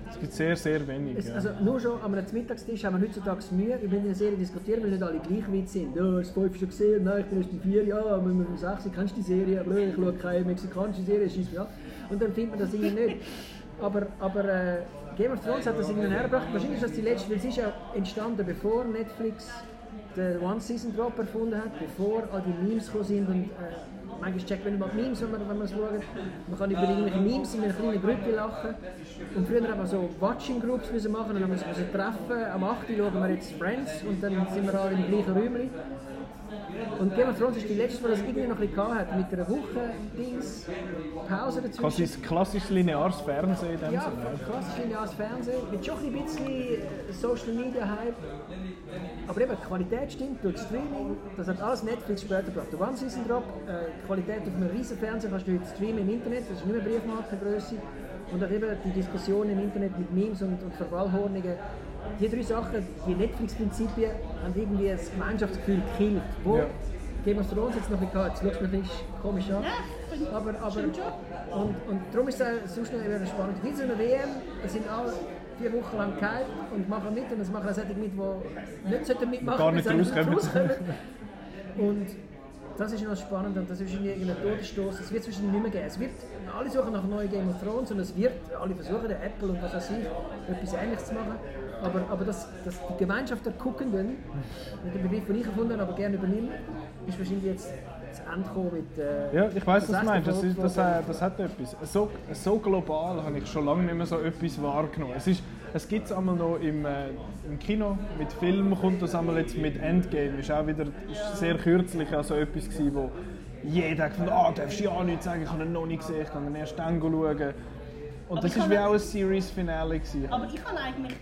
Speaker 1: Es gibt sehr, sehr wenig.
Speaker 3: Es,
Speaker 1: ja.
Speaker 3: also nur schon am Mittagstisch haben wir heutzutage Mühe, über eine Serie diskutieren, weil nicht alle gleich weit sind. Ja, das 5 schon gesehen, nein, ich bin erst bei 4, ja, wir müssen um 6, kennst du die Serie? Blö, ich schaue keine mexikanische Serie, schießt ab. Und dann findet man das irgendwie nicht. Aber, aber äh, Game of Thrones hat das irgendwie hergebracht. Wahrscheinlich ist das die letzte, weil es ist ja entstanden, bevor Netflix den One-Season-Drop erfunden hat, bevor all die Memes gekommen sind und äh, manchmal checkt man die Memes, wenn man, wenn man es schaut. Man kann über irgendwelche Memes in einer kleinen Gruppe lachen. Und früher haben wir so Watching-Groups müssen machen dann müssen wir uns treffen. Am 8. Uhr schauen wir jetzt Friends und dann sind wir alle im gleichen Räumchen. Und Game of Thrones ist die letzte, die das irgendwie noch ein bisschen hat, mit einer Woche Dings, Pause.
Speaker 1: Quasi ein klassisch lineares Fernsehen in dem
Speaker 3: Ja,
Speaker 1: Sinne.
Speaker 3: klassisch lineares Fernsehen, mit schon ein bisschen äh, Social Media Hype. Aber eben, die Qualität stimmt durch Streaming, das hat alles Netflix später gebracht. Der One Season Drop, äh, die Qualität auf einem riesen Fernseher kannst du heute streamen im Internet, das ist nicht mehr Briefmarkengröße. Und auch eben die Diskussion im Internet mit Memes und, und Verfallhornungen. Die drei Sachen, die Netflix-Prinzipien, haben irgendwie das Gemeinschaftsgefühl gekillt. Wo
Speaker 1: Ja.
Speaker 3: Game of Thrones jetzt noch ein bisschen gehabt, jetzt mich ein bisschen komisch an.
Speaker 2: Ja,
Speaker 3: aber, aber, und, und darum ist es sonst noch wieder spannend. Wie so eine WM, da sind alle vier Wochen lang gehypt und machen mit und es machen auch solche mit, die nicht sollten mitmachen
Speaker 1: Gar nicht rauskommen.
Speaker 3: rauskommen. Und das ist noch spannend und das ist irgendwie irgendein Todesstoß. Es wird zwischen nicht mehr geben. Es wird, alle suchen nach neuen Game of Thrones und es wird, alle versuchen, der Apple und was weiß ich, etwas Ähnliches zu machen. Aber, aber das, das, die Gemeinschaft der Guckenden, der Begriff, den ich erfunden habe, aber gerne übernehme, ist wahrscheinlich jetzt zu Ende mit. Äh,
Speaker 1: Ja, ich weiß, was du meinst. Das, ist, das, äh, das hat etwas. So, so global habe ich schon lange nicht mehr so etwas wahrgenommen. Es, ist, es gibt es einmal noch im, äh, im Kino. Mit Film kommt das einmal jetzt mit Endgame. Ist auch wieder ist sehr kürzlich also etwas gewesen, wo jeder hat gefunden, ah, darfst du ja nicht sagen, ich habe ihn noch nicht gesehen, ich kann ihn erst dann schauen. Und
Speaker 2: Aber
Speaker 1: das
Speaker 2: habe-
Speaker 1: wie auch ein Series-Finale gewesen.
Speaker 2: Aber ich habe eigentlich.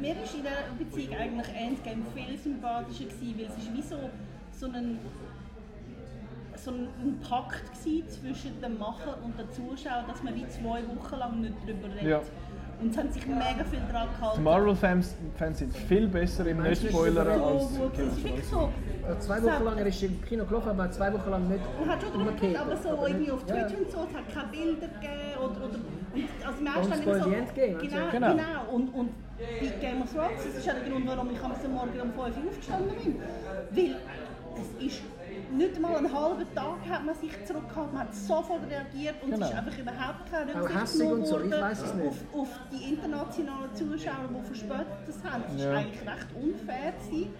Speaker 2: Mir ist in dieser Beziehung eigentlich Endgame viel sympathischer gewesen, weil es ist wie so, so ein so ein, ein Pakt gewesen zwischen dem Macher und dem Zuschauer, dass man wie zwei Wochen lang nicht darüber redet.
Speaker 1: Ja.
Speaker 2: Und es haben sich mega viel daran
Speaker 1: Die
Speaker 2: gehalten.
Speaker 1: Marvel-Fans Fans sind viel besser im Nicht-Spoilern
Speaker 3: ist
Speaker 1: als
Speaker 2: so gut.
Speaker 1: Game
Speaker 2: Es
Speaker 1: of
Speaker 2: ist wirklich
Speaker 1: Thrones.
Speaker 2: so.
Speaker 3: Also zwei Wochen lang, er ist im Kino gelaufen, aber zwei Wochen lang nicht
Speaker 2: Man hat schon
Speaker 3: umgekehrt.
Speaker 2: aber so
Speaker 3: Aber
Speaker 2: irgendwie auf
Speaker 3: ja, ja.
Speaker 2: Twitch und so, es hat keine Bilder gegeben oder, oder und also im ersten
Speaker 3: Don't
Speaker 2: Mal
Speaker 3: spoil
Speaker 2: so,
Speaker 3: Endgame, also.
Speaker 2: genau,
Speaker 1: Genau.
Speaker 2: genau. Und, und bei Game of Thrones, das ist ja der Grund, warum ich am Morgen um 5 Uhr aufgestanden bin, weil es ist nicht mal einen halben Tag hat man sich zurückgehalten, man hat sofort reagiert und
Speaker 1: Genau.
Speaker 2: es ist einfach überhaupt keine Rücksicht genommen
Speaker 3: so,
Speaker 2: worden auf, auf die internationalen Zuschauer, die verspätet haben. Das
Speaker 1: Ja.
Speaker 2: ist eigentlich recht unfair gewesen.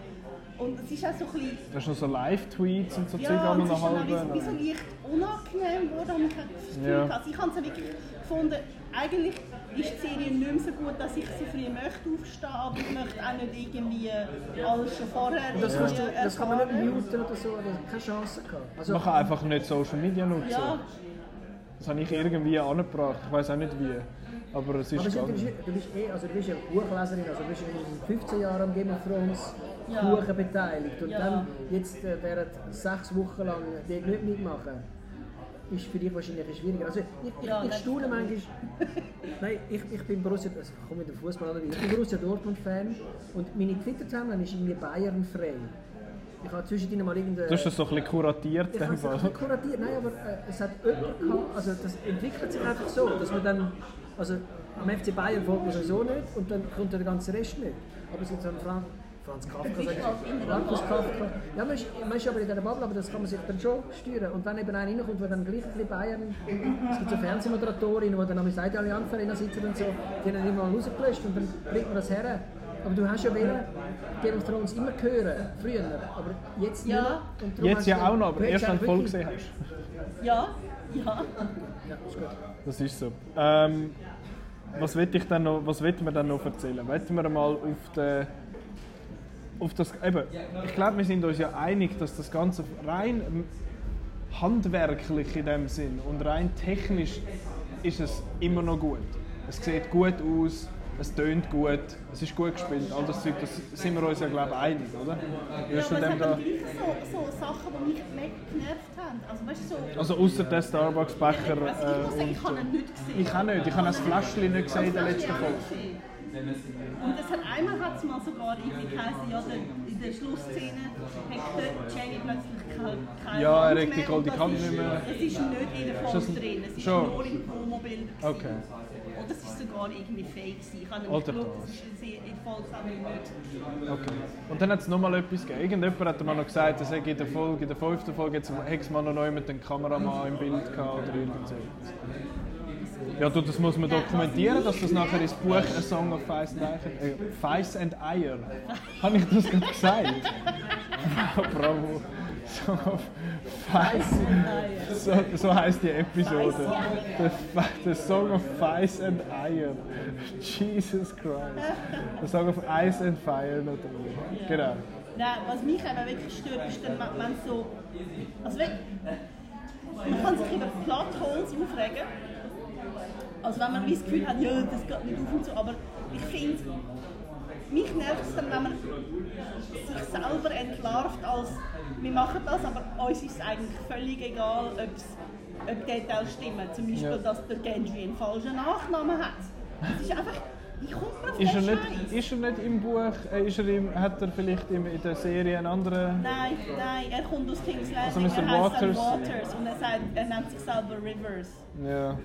Speaker 2: Und es ist auch so ein bisschen
Speaker 1: Da hast du noch so Live-Tweets und so Zeug
Speaker 2: ja,
Speaker 1: auch
Speaker 2: und
Speaker 1: noch
Speaker 2: es ist so- leicht unangenehm geworden. Und ich habe das Gefühl,
Speaker 1: Ja.
Speaker 2: also ich habe es ja wirklich gefunden, eigentlich ist die Serie nicht mehr so gut, dass ich so früh möchte aufstehen, aber ich möchte auch nicht irgendwie alles schon vorher
Speaker 3: das, kannst du, das kann man nicht muten oder so, oder keine Chance gehabt. Also,
Speaker 1: Man kann einfach nicht Social Media nutzen.
Speaker 2: Ja,
Speaker 1: Das habe ich irgendwie angebracht. Ich weiß auch nicht wie. Aber es ist
Speaker 3: aber du, bist, du bist eh, also du bist ja Buchleserin, also du bist in 15 Jahren am Game of Thrones
Speaker 2: Ja.
Speaker 3: Buchen beteiligt und
Speaker 2: Ja.
Speaker 3: dann jetzt äh, während sechs Wochen lang dort nicht mitmachen, ist für dich wahrscheinlich schwieriger. Also ich, ich,
Speaker 2: Ja,
Speaker 3: ich
Speaker 2: das-
Speaker 3: staune manchmal, nein, ich, ich bin Borussia, also ich komme mit dem Fußball an, ich bin Borussia Dortmund Fan und meine Twitter-Timeline ist irgendwie Bayern frei. Ich habe zwischendrin mal irgendeine...
Speaker 1: Du hast das so ein bisschen kuratiert.
Speaker 3: Ich
Speaker 1: in
Speaker 3: habe es kuratiert, nein, aber äh, es hat jemand gehabt, also das entwickelt sich einfach so, dass man dann, also am FC Bayern folgt man sowieso nicht und dann kommt der ganze Rest nicht. Aber es gibt so einen Fran Franz Kafka, sag ich, Markus Kafka. Ja, man ist, man ist aber in dieser Bubble, aber das kann man sich dann schon steuern. Und wenn eben einer reinkommt, der dann gleich ein bisschen Bayern, es gibt so Fernsehmoderatorinnen, die dann am Seite alle Anfänger sitzen und so, die haben immer mal rausgelöscht und dann bringt man das her. Aber du hast ja wollen, Game of Thrones immer hören, früher, aber jetzt
Speaker 2: Ja.
Speaker 3: nicht mehr. Und darum
Speaker 1: Jetzt ja auch noch, aber erst wenn du voll gesehen hast.
Speaker 2: ja, ja.
Speaker 3: Ja, ist gut.
Speaker 1: Das ist so. Ähm, was will ich dann noch, was will man dann noch erzählen? Wollen wir mal auf den auf das, eben, ich glaube, wir sind uns ja einig, dass das Ganze rein handwerklich in dem Sinn und rein technisch ist es immer noch gut. Es sieht gut aus, es tönt gut, es ist gut gespielt. All das Zeug, das sind wir uns ja glaube ich einig, oder?
Speaker 2: Ja,
Speaker 1: du
Speaker 2: aber es
Speaker 1: dem da,
Speaker 2: so, so Sachen, die mich mega genervt haben. Also weißt so...
Speaker 1: also außer der Starbucks-Becher
Speaker 2: Also ich
Speaker 1: äh,
Speaker 2: ich habe
Speaker 1: und
Speaker 2: ihn nicht gesehen.
Speaker 1: ich auch nicht. Ich habe das Fläschchen nicht gesehen in der letzten
Speaker 2: habe ich
Speaker 1: Folge.
Speaker 2: Und es hat einmal hat es mal sogar irgendwie geheißen, ja, in der Schlussszene hat der Jenny plötzlich keine, keine
Speaker 1: Ja, er hat die goldene
Speaker 2: und das
Speaker 1: Hand
Speaker 2: ist-
Speaker 1: nicht mehr.
Speaker 2: Es ist nicht in der
Speaker 1: das
Speaker 2: Folge drin, es ist
Speaker 1: schon?
Speaker 2: nur im Promobild. gewesen.
Speaker 1: Okay.
Speaker 2: Und es ist sogar irgendwie fake. Ich habe
Speaker 1: Alter,
Speaker 2: nicht geschaut,
Speaker 1: das.
Speaker 2: das ist in der Folge nicht.
Speaker 1: Okay. Und dann hat es nochmal etwas gegeben. Irgendjemand hat mir noch gesagt, dass er in der Folge, in der fünften Folge, jetzt hätte es mal noch neu mit dem Kameramann im Bild gehabt oder irgend so etwas. Ja, du, das muss man dokumentieren, dass das nachher ins Buch «A Song of Feis and Eier», äh, Feis and Eier, habe ich das gerade gesagt? Bravo. Song of Feis so, so heisst die Episode. The, Song of Feis and Eier. Jesus Christ. The Song of Ice and Fire natürlich. Genau.
Speaker 2: Nein, was mich eben wirklich stört, ist dann, wenn- wenn so... Also wenn, man kann sich über Plotholes aufregen. Also wenn man das Gefühl hat, ja, das geht nicht auf und so, aber ich finde, mich nervt es dann, wenn man sich selber entlarvt als wir machen das, aber uns ist es eigentlich völlig egal, ob die Details stimmen. Zum Beispiel,
Speaker 1: Ja.
Speaker 2: dass der Genji einen falschen Nachnamen hat. Das ist einfach, auf
Speaker 1: Ist er, nicht, ist er nicht im Buch, äh, ist er im, hat er vielleicht im, in der Serie einen anderen...
Speaker 2: Nein, nein, er kommt aus King's
Speaker 1: Also
Speaker 2: Landing,
Speaker 1: Mr.
Speaker 2: er heißt
Speaker 1: Waters.
Speaker 2: Waters und er, sagt, er nennt sich selber Rivers.
Speaker 1: Ja.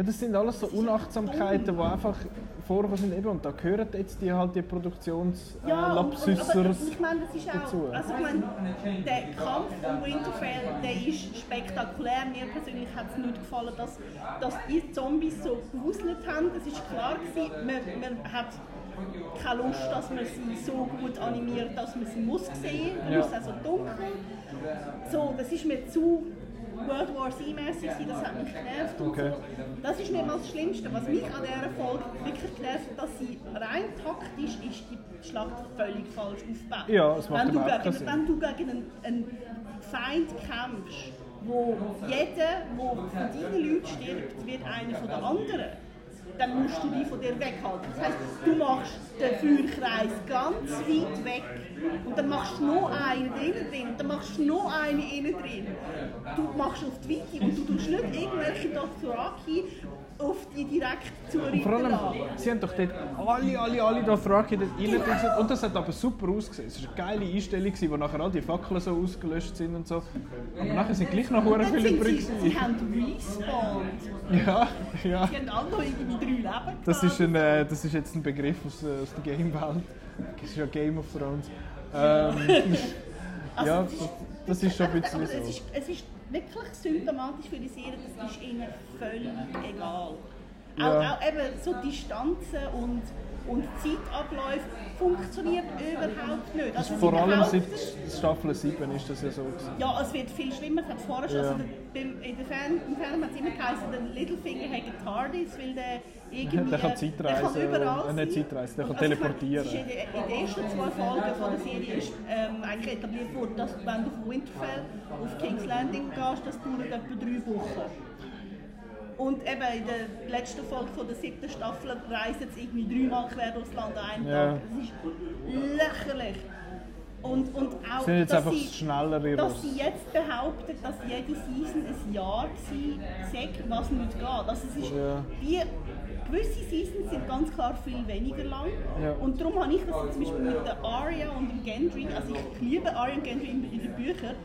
Speaker 1: Ja, das sind alles so Unachtsamkeiten, die einfach vorgekommen sind. Eben, und da gehören jetzt die, halt die Produktions äh,
Speaker 2: Ja,
Speaker 1: Lapsüssers
Speaker 2: ich meine, das ist
Speaker 1: dazu.
Speaker 2: auch, also ich meine, der Kampf von Winterfell, der ist spektakulär. Mir persönlich hat es nicht gefallen, dass, dass die Zombies so gewuselt haben. Das ist klar gewesen, man, man hat keine Lust, dass man sie so gut animiert, dass man sie muss sehen. Dann
Speaker 1: Ja.
Speaker 2: ist es auch so dunkel. So, das ist mir zu World War Z-mäßig, gewesen, das hat mich genervt
Speaker 1: Okay.
Speaker 2: Das ist nicht mal das Schlimmste. Was mich an dieser Folge wirklich genervt hat, dass sie rein taktisch ist die Schlacht völlig falsch aufgebaut.
Speaker 1: Ja, es macht
Speaker 2: wenn du gegen. Wenn du gegen einen, einen Feind kämpfst, wo jeder, der von deinen Leuten stirbt, wird einer von den anderen, dann musst du die von dir weghalten. Das heisst, du machst den Feuerkreis ganz weit weg und dann machst du noch einen innen drin und dann machst du noch einen innen drin. Du machst auf die Weite und du tust nicht irgendwelche Dothraki auf die direkt
Speaker 1: Und vor allem, sie haben doch dort alle, alle, alle Dothraki dort reingedingselt. Und das hat aber super ausgesehen. Es war eine geile Einstellung, wo nachher all die Fackeln so ausgelöscht sind und so. Aber nachher sind gleich noch
Speaker 2: Dann
Speaker 1: viele übrig.
Speaker 2: sie, sie haben respawned.
Speaker 1: Ja, ja.
Speaker 2: Sie haben alle noch irgendwie drei Leben
Speaker 1: Das
Speaker 2: gehabt.
Speaker 1: ist, ein, äh, das ist jetzt ein Begriff aus, äh, aus der Game-Welt. Das ist ja Game of Thrones. Ähm,
Speaker 2: Also,
Speaker 1: ja,
Speaker 2: es ist-
Speaker 1: das ist schon ein
Speaker 2: aber,
Speaker 1: bisschen
Speaker 2: aber es,
Speaker 1: so.
Speaker 2: ist, es ist wirklich symptomatisch für die Serie, das ist ihnen völlig egal.
Speaker 1: Ja.
Speaker 2: Auch, auch eben so Distanzen und, und Zeitabläufe funktioniert überhaupt nicht. Also
Speaker 1: Vor allem seit Staffel 7 ist das ja so. Gewesen.
Speaker 2: Ja, es wird viel schlimmer. Es hat vorher schon,
Speaker 1: Ja.
Speaker 2: also der, beim, in der Fern, im Fernsehen hat es immer geheißen, der Littlefinger hat TARDIS, weil der irgendwie...
Speaker 1: Der kann
Speaker 2: Der
Speaker 1: Zeitreisen,
Speaker 2: kann überall
Speaker 1: äh, nicht
Speaker 2: sein.
Speaker 1: Zeitreisen, der kann
Speaker 2: also ich meine,
Speaker 1: teleportieren.
Speaker 2: ist In, den- ersten zwei Folgen von der Serie ist ähm, eigentlich etabliert worden, dass wenn du von Winterfell auf King's Landing gehst, das dauert etwa drei Wochen. Und eben in der letzten Folge von der siebten Staffel reisen sie irgendwie dreimal quer durchs Land an einem
Speaker 1: Ja.
Speaker 2: Tag. Das ist lächerlich. Und, und auch,
Speaker 1: Sind jetzt
Speaker 2: dass
Speaker 1: einfach
Speaker 2: sie,
Speaker 1: schnellere
Speaker 2: dass sie jetzt behaupten, dass jede Season ein Jahr sagt, was nicht geht. Also es ist
Speaker 1: Ja.
Speaker 2: wie, gewisse Seasons sind ganz klar viel weniger lang.
Speaker 1: Ja.
Speaker 2: Und darum habe ich das zum Beispiel mit der Arya und dem Gendry, also ich liebe Arya und Gendry in, in den Büchern,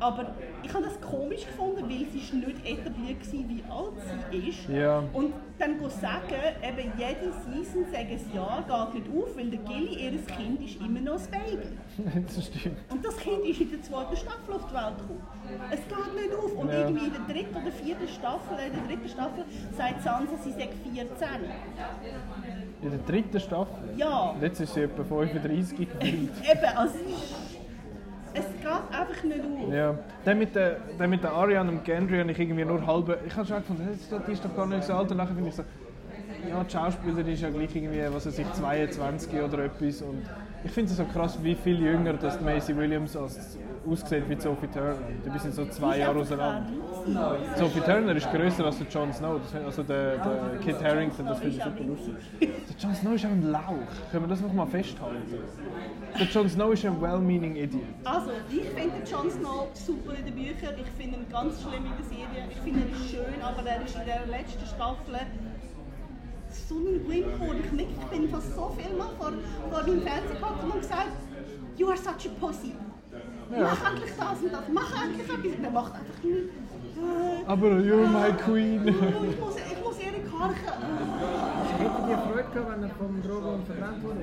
Speaker 2: aber ich habe das komisch gefunden, weil sie ist nicht etabliert war, wie alt sie ist.
Speaker 1: Ja.
Speaker 2: Und dann go sagen, eben jede Season sagen ein Jahr geht nicht auf, weil der Gilly, ihr Kind, ist immer noch ein Baby.
Speaker 1: das stimmt.
Speaker 2: Und das Kind ist in der zweiten Staffel auf die Welt gekommen. Es geht nicht auf. Und
Speaker 1: Ja.
Speaker 2: irgendwie in der dritten oder vierten Staffel, in der dritten Staffel, sagt Sansa, sie sei 14.
Speaker 1: In der dritten Staffel.
Speaker 2: Ja,
Speaker 1: jetzt ist sie etwa 35 gefühlt.
Speaker 2: eben, also es geht einfach nicht auf.
Speaker 1: Ja, dann mit der, dann mit der Ariane und Gendry habe ich irgendwie nur halbe. Ich habe schon doch- die ist doch gar nicht so alt. Und nachher finde ich so, ja, die Schauspielerin ist ja gleich irgendwie, was weiß ich, 22 oder etwas. Und ich finde es so krass, wie viel jünger dass Maisie Williams als, aussieht wie Sophie Turner. Die sind so zwei Jahre auseinander. Sophie Turner ist grösser als der Jon Snow, das, also der, der Kit Harington, das finde ich super lustig. Der Jon Snow ist auch ein Lauch, können wir das noch mal festhalten? Der Jon Snow ist ein well-meaning Idiot.
Speaker 2: Also, ich finde den Jon Snow super in den Büchern. Ich finde ihn ganz schlimm in der Serie. Ich finde ihn schön, aber er ist in der letzten Staffel Ich, nicht, ich bin fast so viel mal vor, vor dem Fernsehen gekommen und gesagt, you are such a pussy. Mach endlich das und das, mach endlich etwas. Und er macht einfach nichts. Äh,
Speaker 1: Aber you're my queen.
Speaker 2: ich muss, ich muss Erik Harken.
Speaker 3: Hättet ihr Freude gehabt, wenn er vom Drogon verbrannt wurde?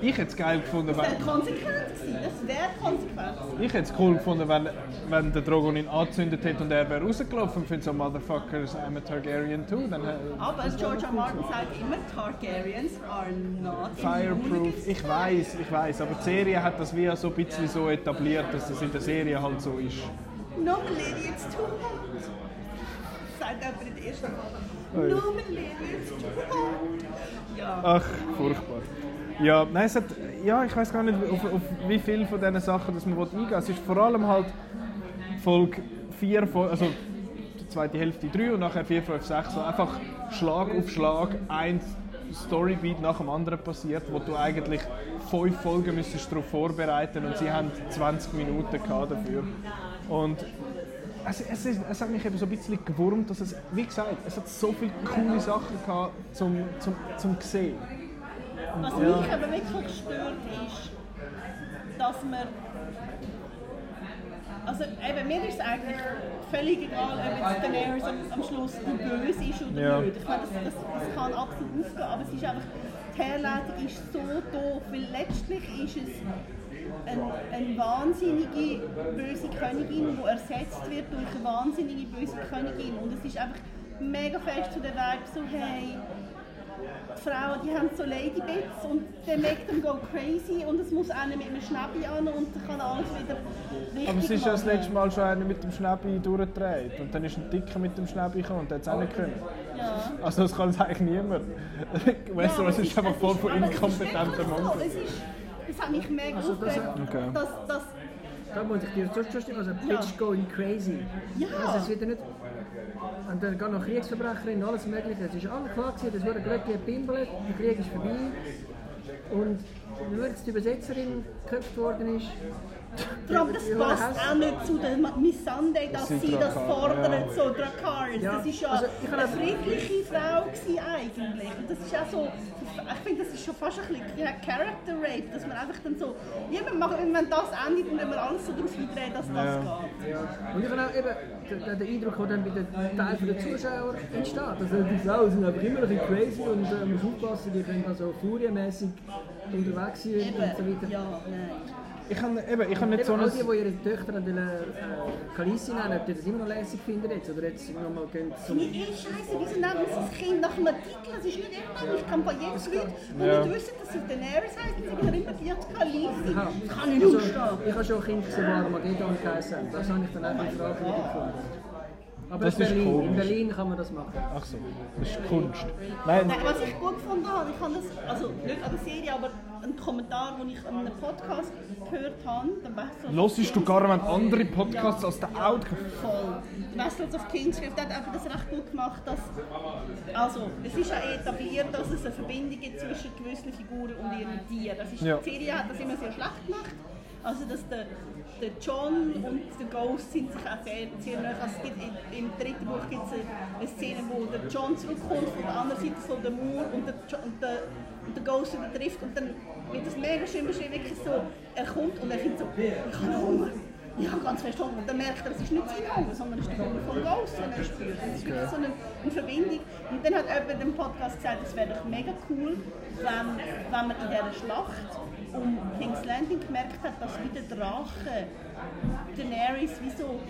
Speaker 1: Ich hätte es geil gefunden,
Speaker 2: Das wäre
Speaker 1: wenn,
Speaker 2: konsequent gewesen. Das wäre konsequent
Speaker 1: ich hätte es cool gefunden, wenn, wenn der Drogon ihn angezündet hätte und er wäre rausgelaufen findet so Motherfuckers, I'm a Targaryen too. Dann,
Speaker 2: Aber George R. Martin sagt immer, Targaryens are not
Speaker 1: Fireproof. Ich weiß, ich weiß, aber die Serie hat das wie so ein bisschen so etabliert, dass das in der Serie halt so ist.
Speaker 2: No, my lady, it's too hot. Sagt jemand in der ersten Folge. Ja.
Speaker 1: Ach, furchtbar. Ja, nein, es hat, ja, ich weiß gar nicht, auf, auf wie viel von diesen Sachen dass man eingehen will. Es ist vor allem halt Folge 4, also die zweite Hälfte 3 und nachher 4, 5, 6, so einfach Schlag auf Schlag ein Storybeat nach dem anderen passiert, wo du eigentlich fünf Folgen müsstest darauf vorbereiten und sie haben 20 Minuten gehabt dafür. Und es, es, ist, es hat mich eben so ein bisschen gewurmt, dass es, wie gesagt, es hat so viele coole Sachen gehabt zum, zum, zum sehen.
Speaker 2: Was
Speaker 1: Ja.
Speaker 2: mich aber wirklich stört, ist, dass man. Also eben, mir ist es eigentlich völlig egal, ob jetzt Daenerys am, am Schluss die böse ist oder
Speaker 1: Ja.
Speaker 2: nicht. Ich meine, das, das, das kann absolut aufgehen, aber es ist einfach, die Herleitung ist so doof, weil letztlich ist es eine, eine wahnsinnige böse Königin, die ersetzt wird durch eine wahnsinnige böse Königin. Und es ist einfach mega fest zu der Vibe so, hey, die Frauen, die haben so Ladybits und der make them go crazy und es muss einer mit einem Schnäppi an und dann kann alles wieder richtig
Speaker 1: Aber es ist ja das letzte Mal schon einer mit dem Schnäppi durchgedreht und dann ist ein Dicker mit dem Schnäppi gekommen und der hat es auch nicht können.
Speaker 2: Ja.
Speaker 1: Also das kann es eigentlich niemand. Westeros
Speaker 2: Ja,
Speaker 1: ist einfach voll von
Speaker 2: es
Speaker 1: inkompetenten
Speaker 2: wirklich das hat mich mega
Speaker 3: Also das-
Speaker 1: Okay.
Speaker 2: dass, dass
Speaker 3: Da muss ich dir zustimmen, also Bitch going crazy.
Speaker 2: Ja.
Speaker 3: Also es wird ja nicht... Und dann gehen noch Kriegsverbrecherinnen, alles mögliche. Es ist alles klar gewesen, es wurde gerade gepimpelt, der Krieg ist vorbei. Und nur jetzt die Übersetzerin geköpft worden ist,
Speaker 2: Vor allem, das passt auch nicht zu der Miss Sunday, dass
Speaker 1: sind
Speaker 2: sie das fordern,
Speaker 1: ja.
Speaker 2: so Drakars.
Speaker 3: Ja,
Speaker 2: Das ist ja
Speaker 3: also ich
Speaker 2: eine friedliche Frau gewesen eigentlich. Und das ist auch so, ich finde, das ist schon fast ein bisschen Character Rape, dass man einfach dann so, ja, machen, wenn das endet, dann müssen wir alles so darauf eindrehen, dass das
Speaker 1: Ja.
Speaker 2: geht.
Speaker 3: Und ich habe auch eben den, den Eindruck, der dann bei den Teil der Zuschauer entsteht. Also die Frauen sind einfach immer ein bisschen crazy und äh, man muss aufpassen, die können also furienmäßig unterwegs sein und so weiter.
Speaker 2: ja, nein.
Speaker 1: Ich habe eben, ich habe nicht so
Speaker 3: Eben,
Speaker 1: ein...
Speaker 3: all die, die ihre Töchter an den äh, Kalisi nennen, ob die das immer noch lässig finden jetzt, oder jetzt nochmal gehen zum...
Speaker 2: Ich eh scheiße, wieso nennen sie das Kind nach einem Titel? Das ist nicht immer, ich kann bei jetzt Leute, die
Speaker 1: Ja.
Speaker 2: nicht wissen, dass sie Daenerys heisst, und sie immer Biat Khaleesi.
Speaker 3: Aha.
Speaker 2: Das kann ich nicht
Speaker 3: Also,
Speaker 2: ausstehen.
Speaker 3: ich habe schon Kinder gesehen, die Armageddon geheißen haben. Das habe ich dann auch in Frage gefunden. Aber
Speaker 1: Das
Speaker 3: in
Speaker 1: ist
Speaker 3: Berlin, in
Speaker 1: komisch.
Speaker 3: Berlin kann man das machen.
Speaker 1: Ach so, das ist Kunst. Nein,
Speaker 2: Nein, was ich gut gefunden habe, ich habe das, also nicht an der Serie, aber einen Kommentar, den ich an einem Podcast gehört habe, Wessel
Speaker 1: hörst du gar nicht andere Podcasts als der Outcast?
Speaker 2: voll. Westlands of Kings der hat einfach das recht gut gemacht, dass, also, es ist ja etabliert, dass es eine Verbindung gibt zwischen gewissen Figuren und ihren Tieren. Das ist,
Speaker 1: Ja.
Speaker 2: Die Serie hat das immer sehr schlecht gemacht. Also, dass der, der John und der Ghost sind sich auch sehr, sehr nahe. Also, gibt im, dritten Buch gibt es eine, Szene, wo der John zurückkommt von der anderen Seite von der Mauer und der, und der, und der Ghost wieder trifft und dann wird das mega schön beschrieben, wirklich so, er kommt und er findet so, ich habe Hunger. Habe ganz fest Hunger. Und dann merkt er, es ist nicht sein Hunger, sondern es ist der Hunger von Ghost, den er spürt. Es ist wirklich so eine, eine Verbindung. Und dann hat jemand im Podcast gesagt, es wäre doch mega cool, wenn, wenn man in dieser Schlacht um King's Landing gemerkt hat, dass wie der Drache Daenerys wie so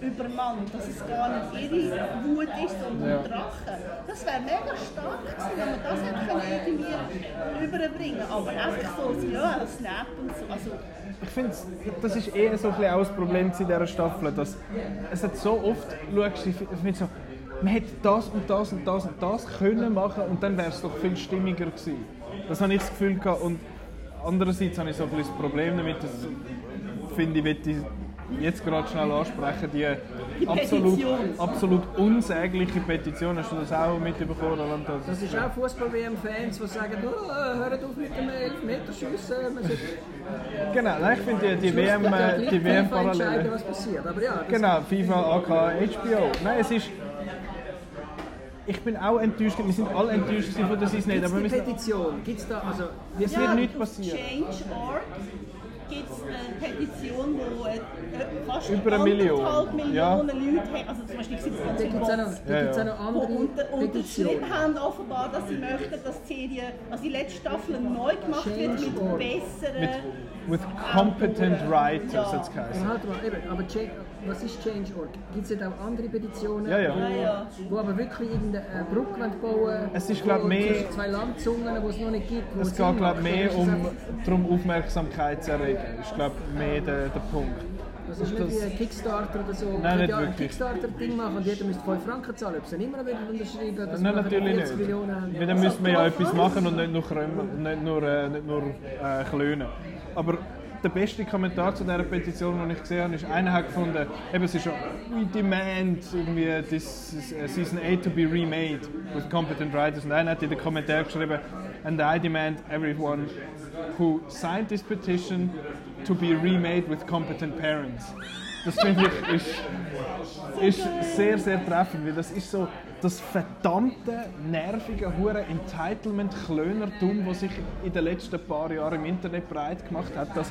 Speaker 2: übermannt, dass es gar nicht ihre Wut ist, sondern
Speaker 1: Ja.
Speaker 2: Drache. Das wäre mega stark gewesen, wenn man das hätte irgendwie überbringen Aber einfach so, ja, Snap und so. Also,
Speaker 1: Ich finde, das ist eher so ein bisschen auch das Problem in dieser Staffel, dass es hat so oft, schaust du, so, man hätte das und das und das und das können machen und dann wäre es doch viel stimmiger gewesen. Das habe ich das Gefühl gehabt und andererseits habe ich so ein bisschen das Problem damit, dass finde ich, möchte ich jetzt gerade schnell ansprechen, die,
Speaker 2: Die
Speaker 1: absolut, absolut unsägliche Petition, hast du das auch mitbekommen, Roland?
Speaker 3: Das ist auch Fußball-WM-Fans, die sagen, oh, hört auf mit dem sollte
Speaker 1: Genau, nein, ich finde die, die WM,
Speaker 3: ja,
Speaker 1: äh, die WM-Parallele...
Speaker 3: entscheiden, was passiert. Aber ja, das
Speaker 1: Genau, FIFA, AK, HBO. Nein, es ist. Ich bin auch enttäuscht, wir sind alle enttäuscht gewesen von der Season 8,
Speaker 3: Gibt's
Speaker 1: aber wir
Speaker 3: die
Speaker 1: sind,
Speaker 3: Petition? Gibt's da, also,
Speaker 1: es
Speaker 2: Ja,
Speaker 1: wird nichts passieren.
Speaker 2: Change.org gibt es eine Petition, wo äh, fast
Speaker 1: Über eine Million.
Speaker 2: anderthalb Millionen
Speaker 1: Ja.
Speaker 2: Leute haben. Also zum Beispiel gibt es ganz
Speaker 3: da gibt es auch, noch-
Speaker 2: Bots,
Speaker 3: da
Speaker 1: Ja,
Speaker 3: andere
Speaker 2: unter, unterschrieben haben offenbar, dass sie möchten, dass die Serie, also die letzte Staffel neu gemacht wird mit besseren...
Speaker 1: Mit, with competent writers,
Speaker 2: Ja.
Speaker 1: hat es geheißen.
Speaker 3: Halt mal, eben, aber was ist Change.org? Gibt es auch andere Petitionen,
Speaker 1: Ja, ja.
Speaker 3: Wo, wo aber wirklich irgendeine äh, Brücke wollen bauen
Speaker 1: Es ist, glaub,
Speaker 3: wo
Speaker 1: mehr-
Speaker 3: zwischen zwei Landzungen, die es noch nicht gibt.
Speaker 1: Es geht glaube mehr um darum, Aufmerksamkeit zu erregen. Das ist glaube mehr der, der Punkt.
Speaker 3: Das ist nicht wie ein Kickstarter oder so.
Speaker 1: Nein, nicht
Speaker 3: ja ein. Kickstarter-Ding machen und jeder müsste 5 Franken zahlen. Ob sie nicht mehr wieder unterschreiben, dass
Speaker 1: Nein,
Speaker 3: wir
Speaker 1: natürlich
Speaker 3: 40
Speaker 1: nicht.
Speaker 3: Millionen haben.
Speaker 1: Weil dann müssen wir ja etwas machen und nicht nur, nicht nur, äh, nicht nur äh, klönen. Aber der beste Kommentar zu dieser Petition, den ich gesehen habe, ist, einer hat gefunden, eben, es ist we demand irgendwie this uh, Season 8 to be remade with competent writers. Und einer hat in den Kommentar geschrieben, and I demand everyone who signed this petition to be remade with competent parents. Das finde ich ist, ist sehr, sehr treffend, weil das ist so das verdammte, nervige, hure Entitlement-Klönertum, das sich in den letzten paar Jahren im Internet breit gemacht hat. Das,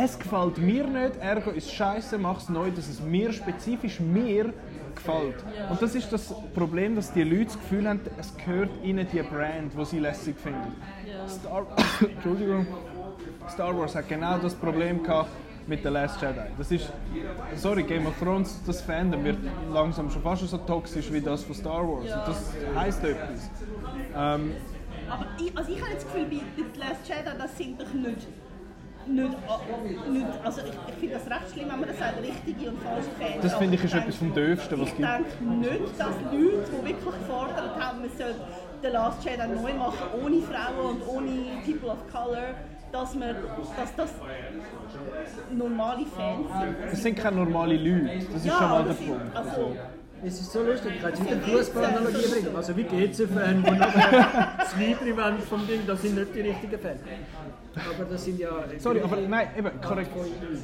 Speaker 1: es gefällt mir nicht, ergo ist scheiße, mach es neu, dass es mir, spezifisch mir, gefällt. Und das ist das Problem, dass die Leute das Gefühl haben, es gehört ihnen die Brand, die sie lässig finden. Star, Entschuldigung. Star Wars hat genau das Problem gehabt mit The Last Jedi. Das ist, sorry, Game of Thrones, das Fandom wird langsam schon fast so toxisch wie das von Star Wars. Und das heisst etwas. Ähm,
Speaker 2: Aber ich, also ich habe das Gefühl, bei The Last Jedi, das sind doch nicht... Nicht, nicht, also ich, ich finde das recht schlimm, wenn man das sagt, richtige und falsche Fans.
Speaker 1: Das finde ich ist etwas vom Döfsten, was
Speaker 2: ich
Speaker 1: es gibt.
Speaker 2: denke nicht, dass Leute, die wirklich gefordert haben, man sollte The Last Jedi neu machen, ohne Frauen und ohne People of Color, dass, man, dass das normale Fans sind.
Speaker 1: es sind keine normalen Leute, das ist
Speaker 2: Ja,
Speaker 1: schon mal der Punkt.
Speaker 2: Also,
Speaker 3: Es ist so lustig, ich kann jetzt wieder Fußballanalogie bringen. Also wie GC-Fan, die nachher das Liebling wollen vom Ding, das sind nicht die richtigen Fans. Aber das sind ja...
Speaker 1: Sorry, aber nein, eben, korrekt.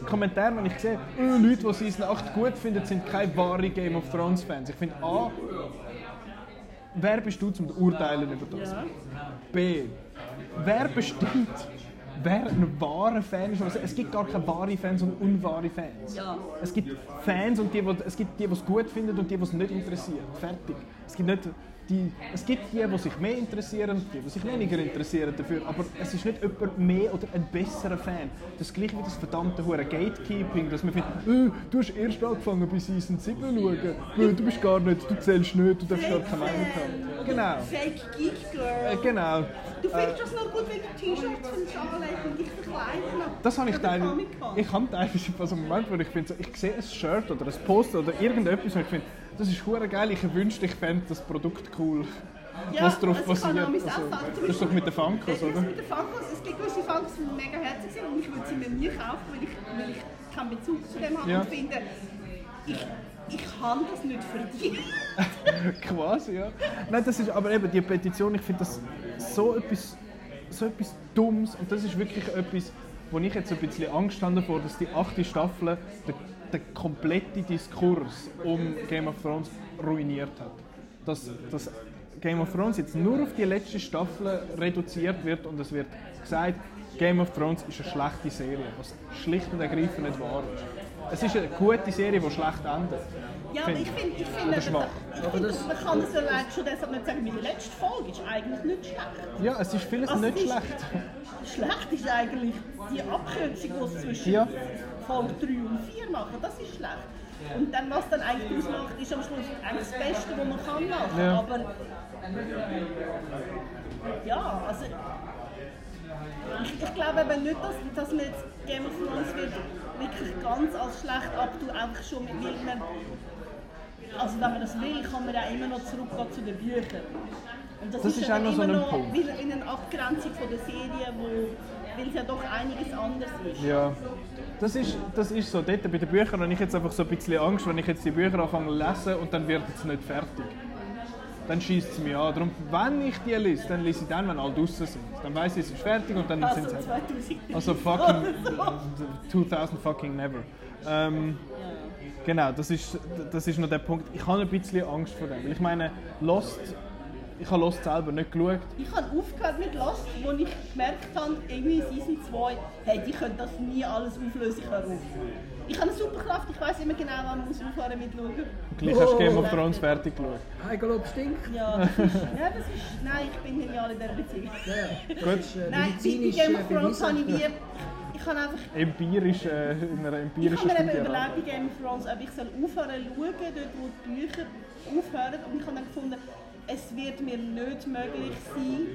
Speaker 1: Kommentar, wenn ich sehe, äh, Leute, die Season 8 gut finden, sind keine wahre Game of Thrones Fans. Ich finde, A, wer bist du zum Urteilen über das? B, wer bestimmt, wer ein wahrer Fan ist? Also, es gibt gar keine wahre Fans und unwahre Fans.
Speaker 2: Ja.
Speaker 1: Es gibt Fans und die, die, es gibt die, die es gut finden und die, die es nicht interessiert. Fertig. Es gibt nicht die, es gibt die, die sich mehr interessieren und die, die sich weniger interessieren dafür. Aber es ist nicht jemand mehr oder ein besserer Fan. Das ist gleich wie das verdammte hure Gatekeeping, dass man findet, äh, du hast erst angefangen bei Season 7 zu schauen. Äh, du bist gar nicht, du zählst nicht, du darfst gar keine Meinung haben. Genau.
Speaker 2: Fake Geek
Speaker 1: Äh,
Speaker 2: Girl.
Speaker 1: genau.
Speaker 2: Du findest das noch gut, wenn du T-Shirts von Charlotte und dich verkleiden
Speaker 1: Das habe ich teilweise. Ich habe teilweise also Moment, wo ich finde, so, ich sehe ein Shirt oder ein Poster oder irgendetwas und ich finde, das ist hure geil. Ich wünschte, ich fände das Produkt cool.
Speaker 2: Ja,
Speaker 1: was darauf
Speaker 2: also mein
Speaker 1: Also,
Speaker 2: Anfang-
Speaker 1: das ist doch mit den Funkos,
Speaker 2: Das
Speaker 1: oder?
Speaker 2: mit den Funkos. Es gibt gewisse Funkos, die mega herzig sind und ich würde sie mir nie kaufen, weil ich, weil ich keinen Bezug zu dem habe
Speaker 1: Ja.
Speaker 2: und finde, ich, ich kann das nicht verdient.
Speaker 1: Quasi, ja. Nein, das ist aber eben die Petition, ich finde das so etwas, so etwas Dummes und das ist wirklich etwas, wo ich jetzt ein bisschen Angst habe davor, dass die achte Staffel den, den kompletten Diskurs um Game of Thrones ruiniert hat. Dass, dass Game of Thrones jetzt nur auf die letzte Staffel reduziert wird und es wird gesagt, Game of Thrones ist eine schlechte Serie, was schlicht und ergreifend nicht wahr ist. Es ist eine gute Serie, die schlecht endet.
Speaker 2: Ja, aber ich finde, ich finde,
Speaker 1: schwach.
Speaker 2: ich finde man kann es allein schon deshalb nicht sagen, meine letzte Folge ist eigentlich nicht schlecht.
Speaker 1: Ja, es ist vieles
Speaker 2: Also
Speaker 1: nicht
Speaker 2: ist-
Speaker 1: schlecht.
Speaker 2: Schlecht ist eigentlich die Abkürzung, die es zwischen
Speaker 1: Ja.
Speaker 2: Folge 3 und 4 machen. Das ist schlecht. Und dann, was dann eigentlich ausmacht, ist am Schluss eigentlich das Beste, was man kann machen
Speaker 1: Ja.
Speaker 2: Aber ja, also ich, ich glaube eben nicht, dass, dass man jetzt Game of Thrones wird wirklich ganz als schlecht abtun, einfach schon mit weil man also wenn man das will, kann man ja immer noch zurückgehen zu den Büchern. Und das,
Speaker 1: Das ist
Speaker 2: ja
Speaker 1: auch noch so
Speaker 2: immer
Speaker 1: ein
Speaker 2: noch
Speaker 1: Punkt.
Speaker 2: wieder in einer Abgrenzung von der Serie, wo, weil es ja doch einiges anders ist.
Speaker 1: Ja, das ist, das ist so. Dort bei den Büchern habe ich jetzt einfach so ein bisschen Angst, wenn ich jetzt die Bücher anfange zu lesen und dann wird es nicht fertig. Dann schießt es mich an. Darum, wenn ich die lese, dann lese ich dann, wenn alle draußen sind. Dann weiß ich, es ist fertig und dann
Speaker 2: Also
Speaker 1: sind sie halt.
Speaker 2: 2000.
Speaker 1: Also fucking 2000 fucking never. Ähm, genau, das ist, das ist noch der Punkt. Ich habe ein bisschen Angst vor dem. Weil ich meine, Lost, ich habe Lost selber nicht geschaut.
Speaker 2: Ich habe aufgehört mit Lost, wo ich gemerkt habe, irgendwie in Season 2, hey, die können das nie alles auflösen, ich höre auf. Ich habe eine Superkraft, ich weiß immer genau, wann man muss aufhören mit schauen.
Speaker 1: Gleich hast du Game of
Speaker 2: Oh.
Speaker 1: Thrones fertig geschaut.
Speaker 3: Eigenlob stinkt.
Speaker 2: Ja, das ist, ja, das ist, nein, ich bin genial in dieser Beziehung.
Speaker 3: Ja.
Speaker 1: Gut.
Speaker 3: Äh,
Speaker 2: Nein, bei Game
Speaker 3: äh,
Speaker 2: of Thrones habe ich wie, ich habe einfach
Speaker 1: Empirisch, äh, in einer
Speaker 2: Ich
Speaker 1: empirischen
Speaker 2: habe mir eben überlegt bei Game of Thrones, ob ich soll aufhören zu schauen, dort wo die Bücher aufhören. Und ich habe dann gefunden, es wird mir nicht möglich sein,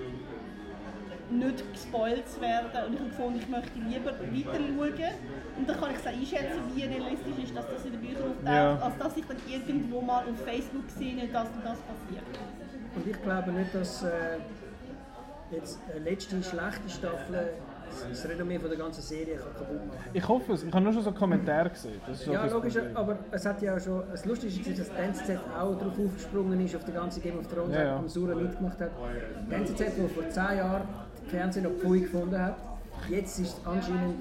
Speaker 2: nicht gespoilt zu werden. Und ich habe gefunden, ich möchte lieber weiter schauen. Und dann kann ich so einschätzen, wie realistisch ist, dass das in den Büchern auftaucht,
Speaker 1: Ja.
Speaker 2: als dass ich dann irgendwo mal auf Facebook sehe, dass und das passiert.
Speaker 3: Und ich glaube nicht, dass äh, jetzt eine letzte schlechte Staffel das Renommee von der ganzen Serie kann kaputt machen
Speaker 1: Ich hoffe es. Ich habe nur schon so Kommentare gesehen.
Speaker 3: Ja, logisch, aber es hat ja auch schon. Das Lustige ist, dass die NZZ auch darauf aufgesprungen ist, auf die ganze Game of Thrones,
Speaker 1: Ja, ja.
Speaker 3: am Sura mitgemacht hat. Die NZZ, die vor 10 Jahren Fernsehen noch Pfui gefunden hat, jetzt ist anscheinend,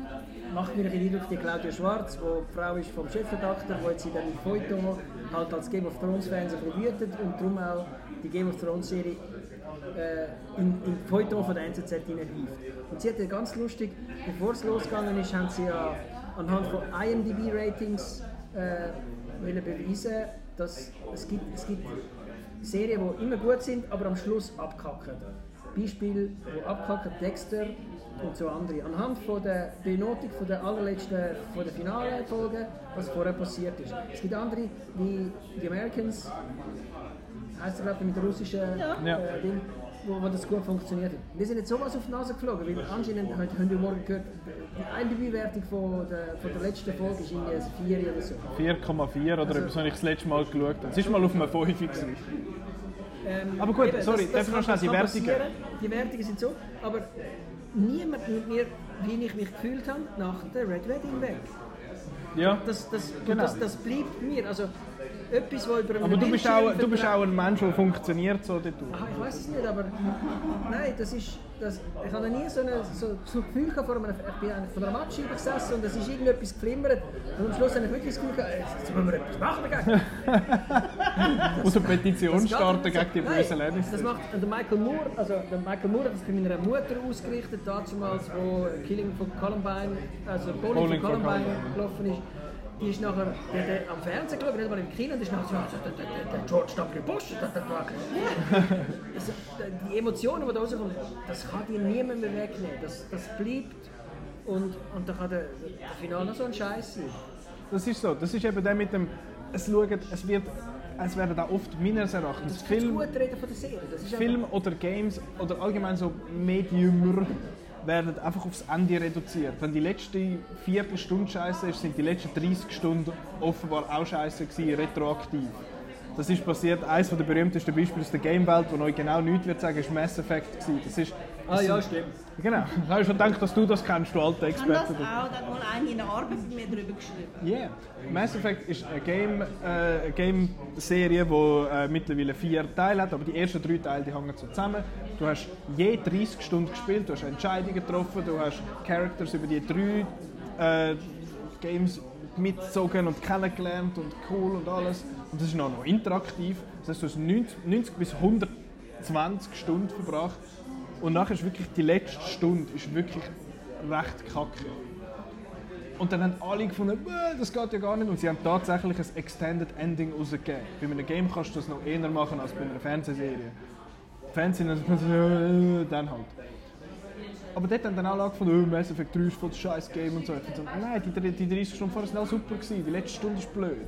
Speaker 3: macht mir den Eindruck, die Claudia Schwarz, die Frau ist vom Chefredakteur, die jetzt in dem Feuilleton halt als Game of Thrones Fans ein bisschen wütet und darum auch die Game of Thrones Serie äh, in, in Feuilleton von der NZZ hineinhieft. Und sie hat ja ganz lustig, bevor es losgegangen ist, haben sie ja anhand von IMDb-Ratings äh, wollen beweisen, dass es gibt, es gibt Serien, die immer gut sind, aber am Schluss abkacken. Beispiel, wo abkacken, Dexter und so andere. Anhand von der Benotung von der allerletzten, von der Finalfolge, was vorher passiert ist. Es gibt andere, wie die Americans, heißt er glaube ich mit der russischen
Speaker 1: Ja.
Speaker 3: äh, Ding, wo, wo das gut funktioniert hat. Wir sind jetzt sowas auf die Nase geflogen, weil anscheinend haben haben wir morgen gehört, die IMDb-Wertung von der, von der letzten Folge ist irgendwie ein 4 oder so.
Speaker 1: 4,4 oder
Speaker 3: Also-
Speaker 1: etwas, habe ich das letzte Mal geschaut habe. Es ist mal auf einem 5 gewesen.
Speaker 3: Ähm,
Speaker 1: Aber gut, sorry, darf ich noch
Speaker 3: kann-
Speaker 1: schnell die Wertungen?
Speaker 3: Die Wertungen sind so, aber niemand mit mir wie ich mich gefühlt habe nach der Red Wedding weg.
Speaker 1: Ja.
Speaker 3: Das, das,
Speaker 1: Genau.
Speaker 3: das, das bleibt mir. Also, etwas, was über
Speaker 1: Aber du bist, auch, du bist auch ein Mensch, der funktioniert so dort.
Speaker 3: Aha, ich weiß es nicht, aber nein, das ist, das, ich habe noch nie so, eine, so, so ein Gefühl gehabt vor einem, ich bin vor einer Matscheibe gesessen und es ist irgendetwas geflimmert und am Schluss habe ich wirklich das Gefühl gehabt, jetzt müssen wir etwas machen dagegen.
Speaker 1: Aus einer Petition starten gegen die bösen Lannister.
Speaker 3: Das macht der Michael Moore, also der Michael Moore hat das bei meiner Mutter ausgerichtet, damals, wo Killing von Columbine, also Bowling,
Speaker 1: Bowling
Speaker 3: von
Speaker 1: von
Speaker 3: Columbine
Speaker 1: Columbine.
Speaker 3: gelaufen ist. Die ist nachher die hat er am Fernsehen geschaut, nicht mal im Kino, und ist nachher so, also, der, der, der George W. Bush, der, der, der. Also, die Emotionen, die da rauskommen, das kann dir niemand mehr wegnehmen. Das, das bleibt und, und dann kann der, der Finale noch so ein Scheiß sein.
Speaker 1: Das ist so. Das ist eben der mit dem. Es, schauen, es, wird, es werden auch oft meines Erachtens
Speaker 3: Das
Speaker 1: Film,
Speaker 3: gut reden von der Serie. Das ist
Speaker 1: Film oder Games oder allgemein so Mediumer werden einfach aufs Ende reduziert. Wenn die letzte Viertelstunde scheiße ist, sind die letzten 30 Stunden offenbar auch scheiße gewesen, retroaktiv. Das ist passiert. Eines der berühmtesten Beispiele aus der Gamewelt, wo euch genau nichts wird sagen, ist Mass Effect gewesen. Das ist,
Speaker 3: Ah ja, stimmt.
Speaker 1: genau. Ich habe schon gedacht, dass du das kennst, du alter
Speaker 2: Ich habe das
Speaker 1: Experte.
Speaker 2: auch, da hat mal eine in der Arbeit mit mir darüber geschrieben.
Speaker 1: Yeah. Mass Effect ist eine Game, äh, Game-Serie, die äh, mittlerweile vier Teile hat, aber die ersten drei Teile die hängen so zusammen. Du hast je 30 Stunden gespielt, du hast Entscheidungen getroffen, du hast Characters über die drei äh, Games mitgezogen und kennengelernt und cool und alles. Und das ist auch noch interaktiv. Das heißt, du hast 90, 90 bis 120 Stunden verbracht. Und nachher ist wirklich die letzte Stunde ist wirklich recht kacke. Und dann haben alle gefunden, «Bäh, das geht ja gar nicht. Und sie haben tatsächlich ein Extended Ending rausgegeben. Bei einem Game kannst du das noch eher machen als bei einer Fernsehserie. Fernsehen, also, äh, dann halt. Aber dort haben dann alle angefangen, oh, Mass Effect 3 ist voll scheiß Game und so. Ich so, nein, die, die 30 Stunden vorher waren super, gewesen. die letzte Stunde ist blöd.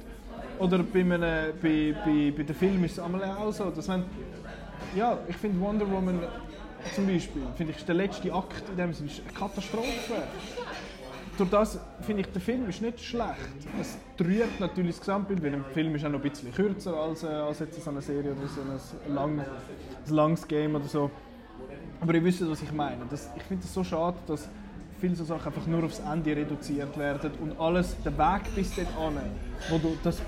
Speaker 1: Oder bei, einem, bei, bei, bei den Filmen ist es auch so, dass wenn, ja, ich finde Wonder Woman zum Beispiel, finde ich, ist der letzte Akt in dem Sinne eine Katastrophe. Durch das finde ich, der Film ist nicht schlecht. Es trübt natürlich das Gesamtbild, weil ein Film ist auch noch ein bisschen kürzer als, äh, als jetzt so eine Serie oder so ein, lang, ein langes Game oder so. Aber ihr wisst, was ich meine. Das, ich finde es so schade, dass viele so Sachen einfach nur aufs Ende reduziert werden und alles, der Weg bis dorthin, wo du das,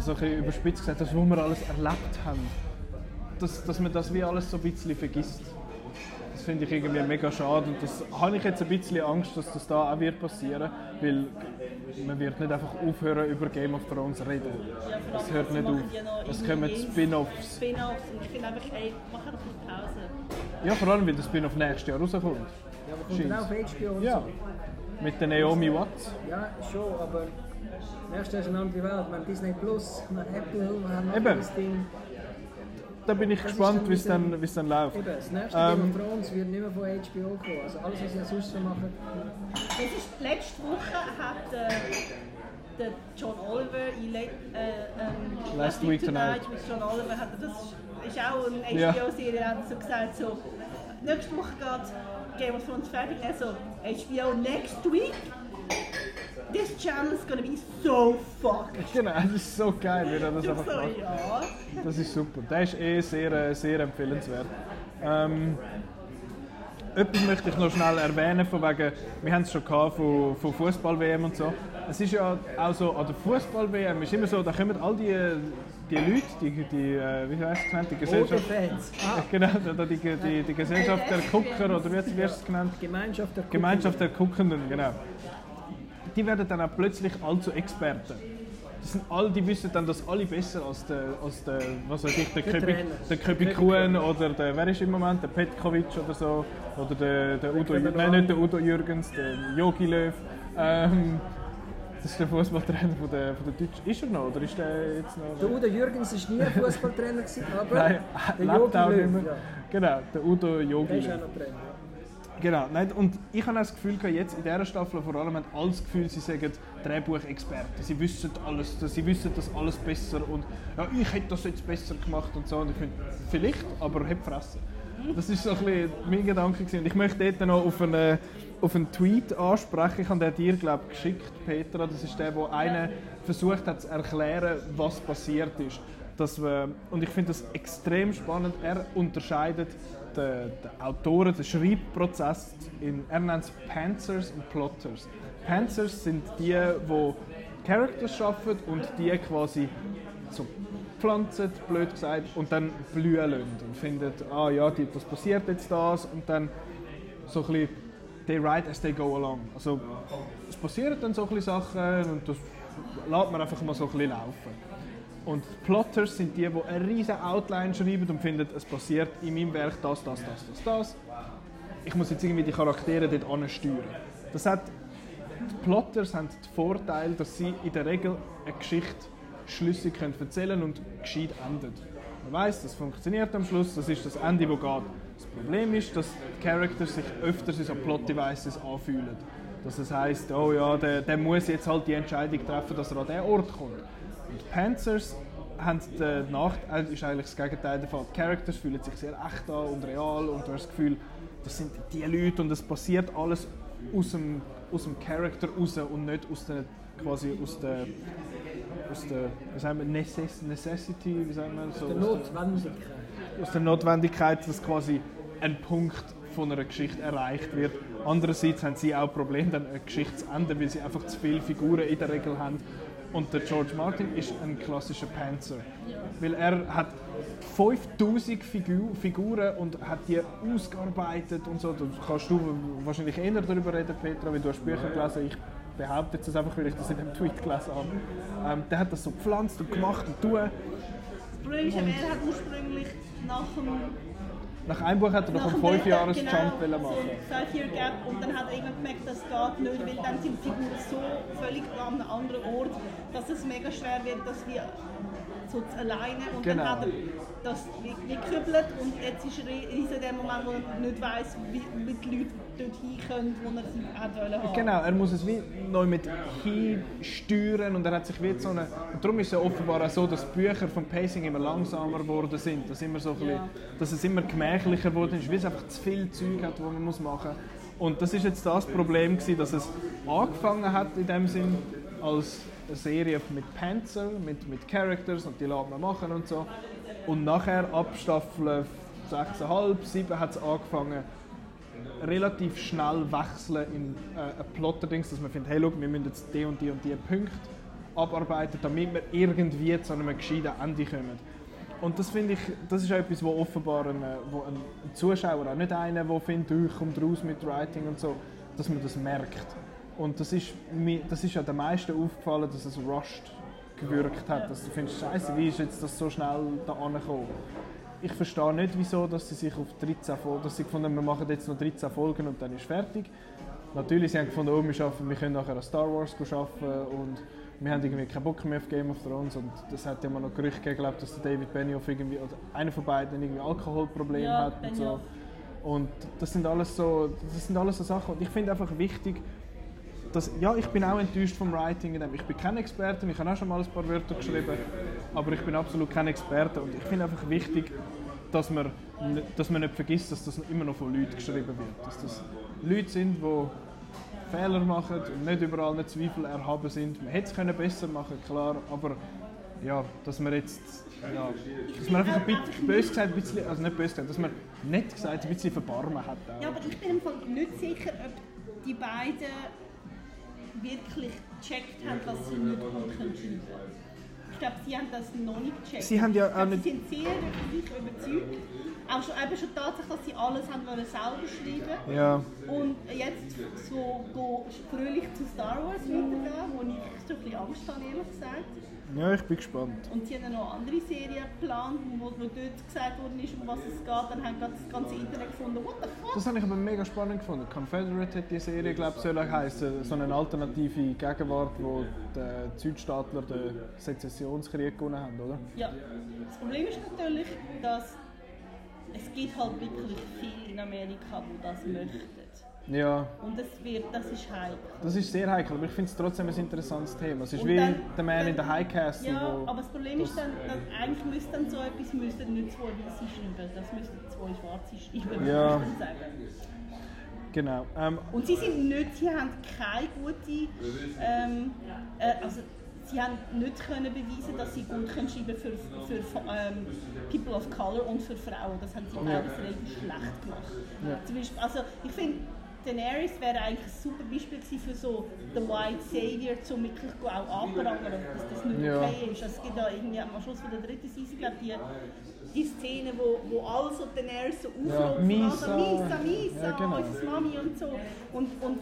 Speaker 1: so ein überspitzt gesagt, das, was wir alles erlebt haben, dass, dass man das wie alles so ein bisschen vergisst. Das finde ich irgendwie mega schade und das habe ich jetzt ein bisschen Angst, dass das da auch wird passieren, weil man wird nicht einfach aufhören über Game of Thrones zu reden. Das hört nicht auf. Es kommen Spin-offs.
Speaker 2: Spin-offs und ich finde einfach, ey, mach einfach eine Pause.
Speaker 1: Ja, vor allem, weil der Spin-off nächstes Jahr rauskommt.
Speaker 3: Ja, aber kommt dann auch auf HBO und
Speaker 1: Ja,
Speaker 3: so.
Speaker 1: mit der Naomi Watts.
Speaker 3: Ja, schon, aber nächstes Jahr ist eine andere Welt. Wir haben Disney Plus, wir haben Apple, wir haben
Speaker 1: Eben.
Speaker 3: das Ding.
Speaker 1: Da bin ich
Speaker 3: Das
Speaker 1: gespannt, wie es dann, wie es dann läuft.
Speaker 3: Eben, das nächste
Speaker 1: Ähm,
Speaker 3: Game of Thrones wird nicht mehr von HBO kommen. Also alles, was sie ja sonst so machen.
Speaker 2: Es ist, letzte Woche hat äh, der John Oliver in äh, ähm,
Speaker 1: Last Week Tonight.
Speaker 2: mit John Oliver hat er, das ist auch eine
Speaker 1: Ja.
Speaker 2: HBO-Serie, hat er so gesagt, so, nächste Woche geht Game of Thrones fertig, und er so, HBO next week, this channel is gonna be so fucked.
Speaker 1: Genau, das ist so geil, wie er das einfach
Speaker 2: so,
Speaker 1: macht.
Speaker 2: ja.
Speaker 1: Das ist super. Der ist eh sehr, äh, sehr empfehlenswert. Ähm, etwas möchte ich noch schnell erwähnen, von wegen, wir haben es schon gehabt von, von Fußball-WM und so. Es ist ja auch so, an der Fußball-WM ist immer so, da kommen all die, die Leute, die, die äh, wie heißt es genannt, die Gesellschaft...
Speaker 3: Fans.
Speaker 1: Ah. Genau, die, die, die, die Gesellschaft der Gucker, oder wie wie hast du es genannt?
Speaker 3: Gemeinschaft der
Speaker 1: Gemeinschaft der Guckenden, genau. Die werden dann auch plötzlich allzu Experten. Das sind all, die wissen dann, dass alle besser als der, als der was weiß ich, der Köbi, der Köbi Kuhn oder der, wer ist im Moment, der Petkovic oder so, oder der, der Udo, nein, nicht der Udo Jürgens, der Jogi Löw. Ähm, das ist der Fußballtrainer von der, von der Deutschen. Ist er noch oder ist der jetzt noch?
Speaker 3: Der Udo Jürgens war nie Fußballtrainer, gewesen, aber
Speaker 1: Nein,
Speaker 3: der Jogi Löw, ja,
Speaker 1: Genau, der Udo Jogi
Speaker 3: der ist auch noch Trainer.
Speaker 1: Genau, nein, und ich habe das Gefühl, jetzt in dieser Staffel vor allem haben alle das Gefühl, sie sagen Drehbuchexperten. Sie wissen alles, sie wissen das alles besser und ja, ich hätte das jetzt besser gemacht und so. Und ich finde, vielleicht, aber hab fressen. Das ist so ein bisschen mein Gedanke gewesen. Ich möchte dort noch auf einen, auf einen Tweet ansprechen. Ich habe den dir, glaube ich, geschickt, Petra. Das ist der, wo einer versucht hat zu erklären, was passiert ist. Wir, und ich finde das extrem spannend. Er unterscheidet der, der Autoren den Schreibprozess in, er nennt es Panzers und Plotters. Panzers sind die, die Characters schaffen und die quasi so pflanzen, blöd gesagt, und dann blühen lassen und finden, ah ja, das passiert jetzt das und dann so ein bisschen, they write as they go along. Also es passieren dann so ein bisschen Sachen und das lässt man einfach mal so ein bisschen laufen. Und Plotters sind die, die eine riesige Outline schreiben und finden, es passiert in meinem Werk das, das, das, das, das. Ich muss jetzt irgendwie die Charaktere dort ansteuern. Das hat, die Plotters haben den Vorteil, dass sie in der Regel eine Geschichte schlüssig können erzählen und gescheit endet. Man weiß, das funktioniert am Schluss, das ist das Ende, das geht. Das Problem ist, dass die Characters sich öfters in so Plot-Devices anfühlen. Dass es heisst, oh ja, der, der muss jetzt halt die Entscheidung treffen, dass er an diesen Ort kommt. Panzers haben den Nachteil, ist eigentlich das Gegenteil davon. Die Characters fühlen sich sehr echt an und real und du hast das Gefühl, das sind die Leute und es passiert alles aus dem, aus dem Charakter raus und nicht aus der, quasi aus der, aus der wie sagen wir, Necess Necessity, wie sagen wir so?
Speaker 3: Der Notwendigkeit.
Speaker 1: Aus der Notwendigkeit, dass quasi ein Punkt von einer Geschichte erreicht wird. Andererseits haben sie auch Probleme, dann eine Geschichte zu enden, weil sie einfach zu viele Figuren in der Regel haben und der George Martin ist ein klassischer Panzer. Weil er hat 5000 Figu Figuren und hat die ausgearbeitet und so. Da kannst du wahrscheinlich eher darüber reden, Petra, weil du hast Bücher gelesen. Ich behaupte jetzt einfach, weil ich das in einem Tweet gelesen habe. Ähm, der hat das so gepflanzt und gemacht und tun.
Speaker 2: Das Problem ist, er hat ursprünglich nach dem
Speaker 1: nach einem Buch hat er noch einen 5 Jahres Jump
Speaker 2: genau,
Speaker 1: machen.
Speaker 2: So 5 Year Gap und dann hat er irgendwann gemerkt, das geht nicht, weil dann sind die Figuren so völlig an einem anderen Ort, dass es mega schwer wird, dass wir so alleine und
Speaker 1: Genau.
Speaker 2: dann hat er das gekübelt und jetzt ist er in dem Moment, wo er nicht weiss, wie, wie die Leute dort hin können, wo er sie hat wollen.
Speaker 1: Genau, er muss es wie neu mit hinsteuern und er hat sich wie so eine... Und darum ist es ja offenbar auch so, dass die Bücher vom Pacing immer langsamer geworden sind, dass, immer so ein bisschen, dass es immer gemächlicher geworden ist, weil es einfach zu viel Zeug hat, das man muss machen muss. Und das ist jetzt das Problem gewesen, dass es angefangen hat in dem Sinn als eine Serie mit Panzer, mit, mit Characters und die lässt man machen und so. Und nachher ab Staffel 6,5, 7 hat es angefangen, relativ schnell wechseln in äh, ein Plotter-Dings, dass man findet, hey, schau, wir müssen jetzt die und die und die Punkte abarbeiten, damit wir irgendwie zu einem gescheiten Ende kommen. Und das finde ich, das ist auch etwas, wo offenbar ein, äh, wo ein Zuschauer, auch nicht einer, der findet, «Oh, ich komme raus mit Writing und so, dass man das merkt. Und das ist, mir, das ist ja den meisten aufgefallen, dass es rushed gewirkt hat, dass du findest, Scheiße, wie ist jetzt das so schnell da angekommen? Ich verstehe nicht, wieso dass sie sich auf 13 Folgen, dass sie gefunden haben, wir machen jetzt noch 13 Folgen und dann ist fertig. Natürlich, sie haben gefunden, oh, wir, schaffen, wir können nachher an Star Wars arbeiten und wir haben irgendwie keinen Bock mehr auf Game of Thrones und das hat ja mal noch Gerüchte gegeben, dass der David Benioff irgendwie, oder einer von beiden irgendwie Alkoholprobleme
Speaker 2: Ja,
Speaker 1: hat und so.
Speaker 2: Benioff.
Speaker 1: Und das sind alles so, das sind alles so Sachen und ich finde einfach wichtig, dass, ja, ich bin auch enttäuscht vom Writing. Ich bin kein Experte, ich habe auch schon mal ein paar Wörter geschrieben, aber ich bin absolut kein Experte und ich finde einfach wichtig, dass man, dass man nicht vergisst, dass das immer noch von Leuten geschrieben wird. Dass das Leute sind, die Fehler machen und nicht überall nicht Zweifel erhaben sind. Man hätte es besser machen, klar, aber ja, dass man jetzt, ja, dass man einfach ein bisschen, bös gesagt, ein bisschen, also nicht bös gesagt, dass man nett gesagt ein bisschen Verbarmen hat. Auch.
Speaker 2: Ja, aber ich bin im Fall nicht sicher, ob die beiden wirklich gecheckt haben, dass sie nicht gut schreiben können. Ich glaube, sie haben das noch nicht gecheckt.
Speaker 1: Sie haben ja auch nicht-
Speaker 2: Sie sind sehr von sich überzeugt. Auch schon, eben schon Tatsache, dass sie alles haben wollen selber schreiben
Speaker 1: Ja,
Speaker 2: Und jetzt so go fröhlich zu Star Wars weitergehen, wo ich so ein bisschen Angst habe, ehrlich gesagt.
Speaker 1: Ja, ich bin gespannt.
Speaker 2: Und sie haben noch andere Serien geplant, wo, wo dort gesagt worden ist, um was es geht. Dann haben gerade das ganze Internet gefunden, what the fuck?
Speaker 1: Das habe ich aber mega spannend gefunden. Confederate hat die Serie, glaube ich, soll heißen. So eine alternative Gegenwart, wo die Südstaatler den Sezessionskrieg gewonnen haben, oder?
Speaker 2: Ja, das Problem ist natürlich, dass es gibt halt wirklich viele in Amerika, die das möchten.
Speaker 1: Ja,
Speaker 2: Und es wird, das ist heikel.
Speaker 1: das ist sehr heikel, aber ich finde es trotzdem ein interessantes Thema. Es ist
Speaker 2: Und
Speaker 1: wie
Speaker 2: dann-
Speaker 1: der Man in the
Speaker 2: dann-
Speaker 1: High Castle.
Speaker 2: Ja, aber das Problem ist dann, dass eigentlich müsste dann so etwas müssten nicht zwei Weiße schreiben, das müssten zwei Schwarze schreiben,
Speaker 1: Ja.
Speaker 2: muss ich dann sagen.
Speaker 1: Genau. Ähm,
Speaker 2: Und sie sind nicht, sie haben keine gute, ähm, äh, also sie haben nicht können beweisen, dass sie gut können schreiben für, für ähm, People of Color und für Frauen. Das haben sie beides relativ schlecht gemacht.
Speaker 1: Ja.
Speaker 2: Zum Beispiel, also ich finde, Daenerys wäre eigentlich ein super Beispiel für so The White Savior, um wirklich auch anprangern, dass das nicht
Speaker 1: Ja.
Speaker 2: okay ist. Also es gibt da irgendwie am Schluss von der dritten Season, glaube ich, die, die Szene, wo, wo alle so Daenerys so aufrufen,
Speaker 1: Misa.
Speaker 2: also Misa, Misa,
Speaker 1: Ja, genau.
Speaker 2: unsere Mami und so. Und, und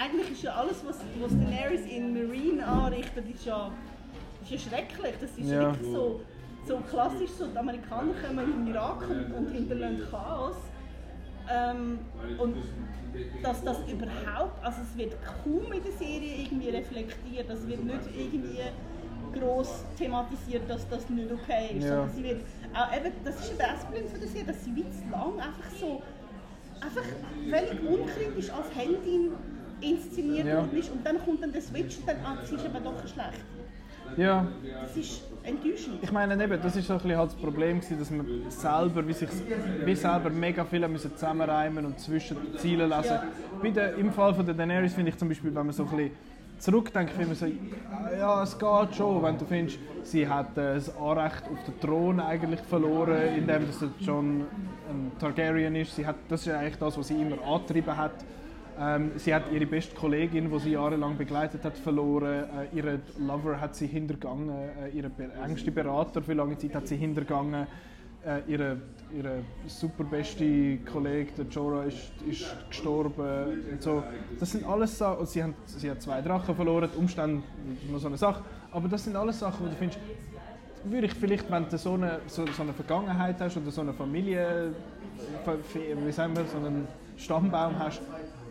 Speaker 2: eigentlich ist ja alles, was, was Daenerys in Marine anrichtet, ist ja, ist ja schrecklich. Das ist
Speaker 1: Ja.
Speaker 2: wirklich so, so klassisch, so die Amerikaner kommen in den Irak und, und hinterlassen Chaos. Ähm, und dass das überhaupt, also es wird kaum in der Serie irgendwie reflektiert, das wird nicht irgendwie groß thematisiert, dass das nicht okay ist.
Speaker 1: Ja.
Speaker 2: sondern Sie wird, auch eben, das ist eben das Problem von der Serie, dass sie wie zu lang einfach so einfach völlig unkritisch als Heldin inszeniert
Speaker 1: Ja.
Speaker 2: worden ist und dann kommt dann der Switch und dann, ah, sie ist aber doch schlecht.
Speaker 1: Ja,
Speaker 2: Das ist enttäuschend.
Speaker 1: ich meine eben, das ist so ein bisschen halt das Problem gewesen, dass man selber, wie sich, wie selber mega viele müssen zusammenreimen und zwischen Zielen lesen.
Speaker 2: Ja.
Speaker 1: Bei der, Im Fall von der Daenerys finde ich zum Beispiel, wenn man so ein bisschen zurückdenkt, finde ich so, ja, es geht schon, wenn du findest, sie hat äh, das Anrecht auf den Thron eigentlich verloren, indem dass der John ein Targaryen ist. Sie hat, das ist eigentlich das, was sie immer angetrieben hat. Ähm, sie hat ihre beste Kollegin, die sie jahrelang begleitet hat, verloren. Äh, ihre Lover hat sie hintergangen. Äh, ihre be engste Berater für lange Zeit hat sie hintergangen. Äh, ihre, ihre super beste Kollege, der Jorah, ist, ist gestorben. Und so. Das sind alles Sachen. Sie, haben, sie hat zwei Drachen verloren. Die Umstände noch so eine Sache. Aber das sind alles Sachen, wo du findest, würde ich vielleicht, wenn du so eine, so, so eine Vergangenheit hast oder so eine Familie, wie sagen wir, so einen Stammbaum hast,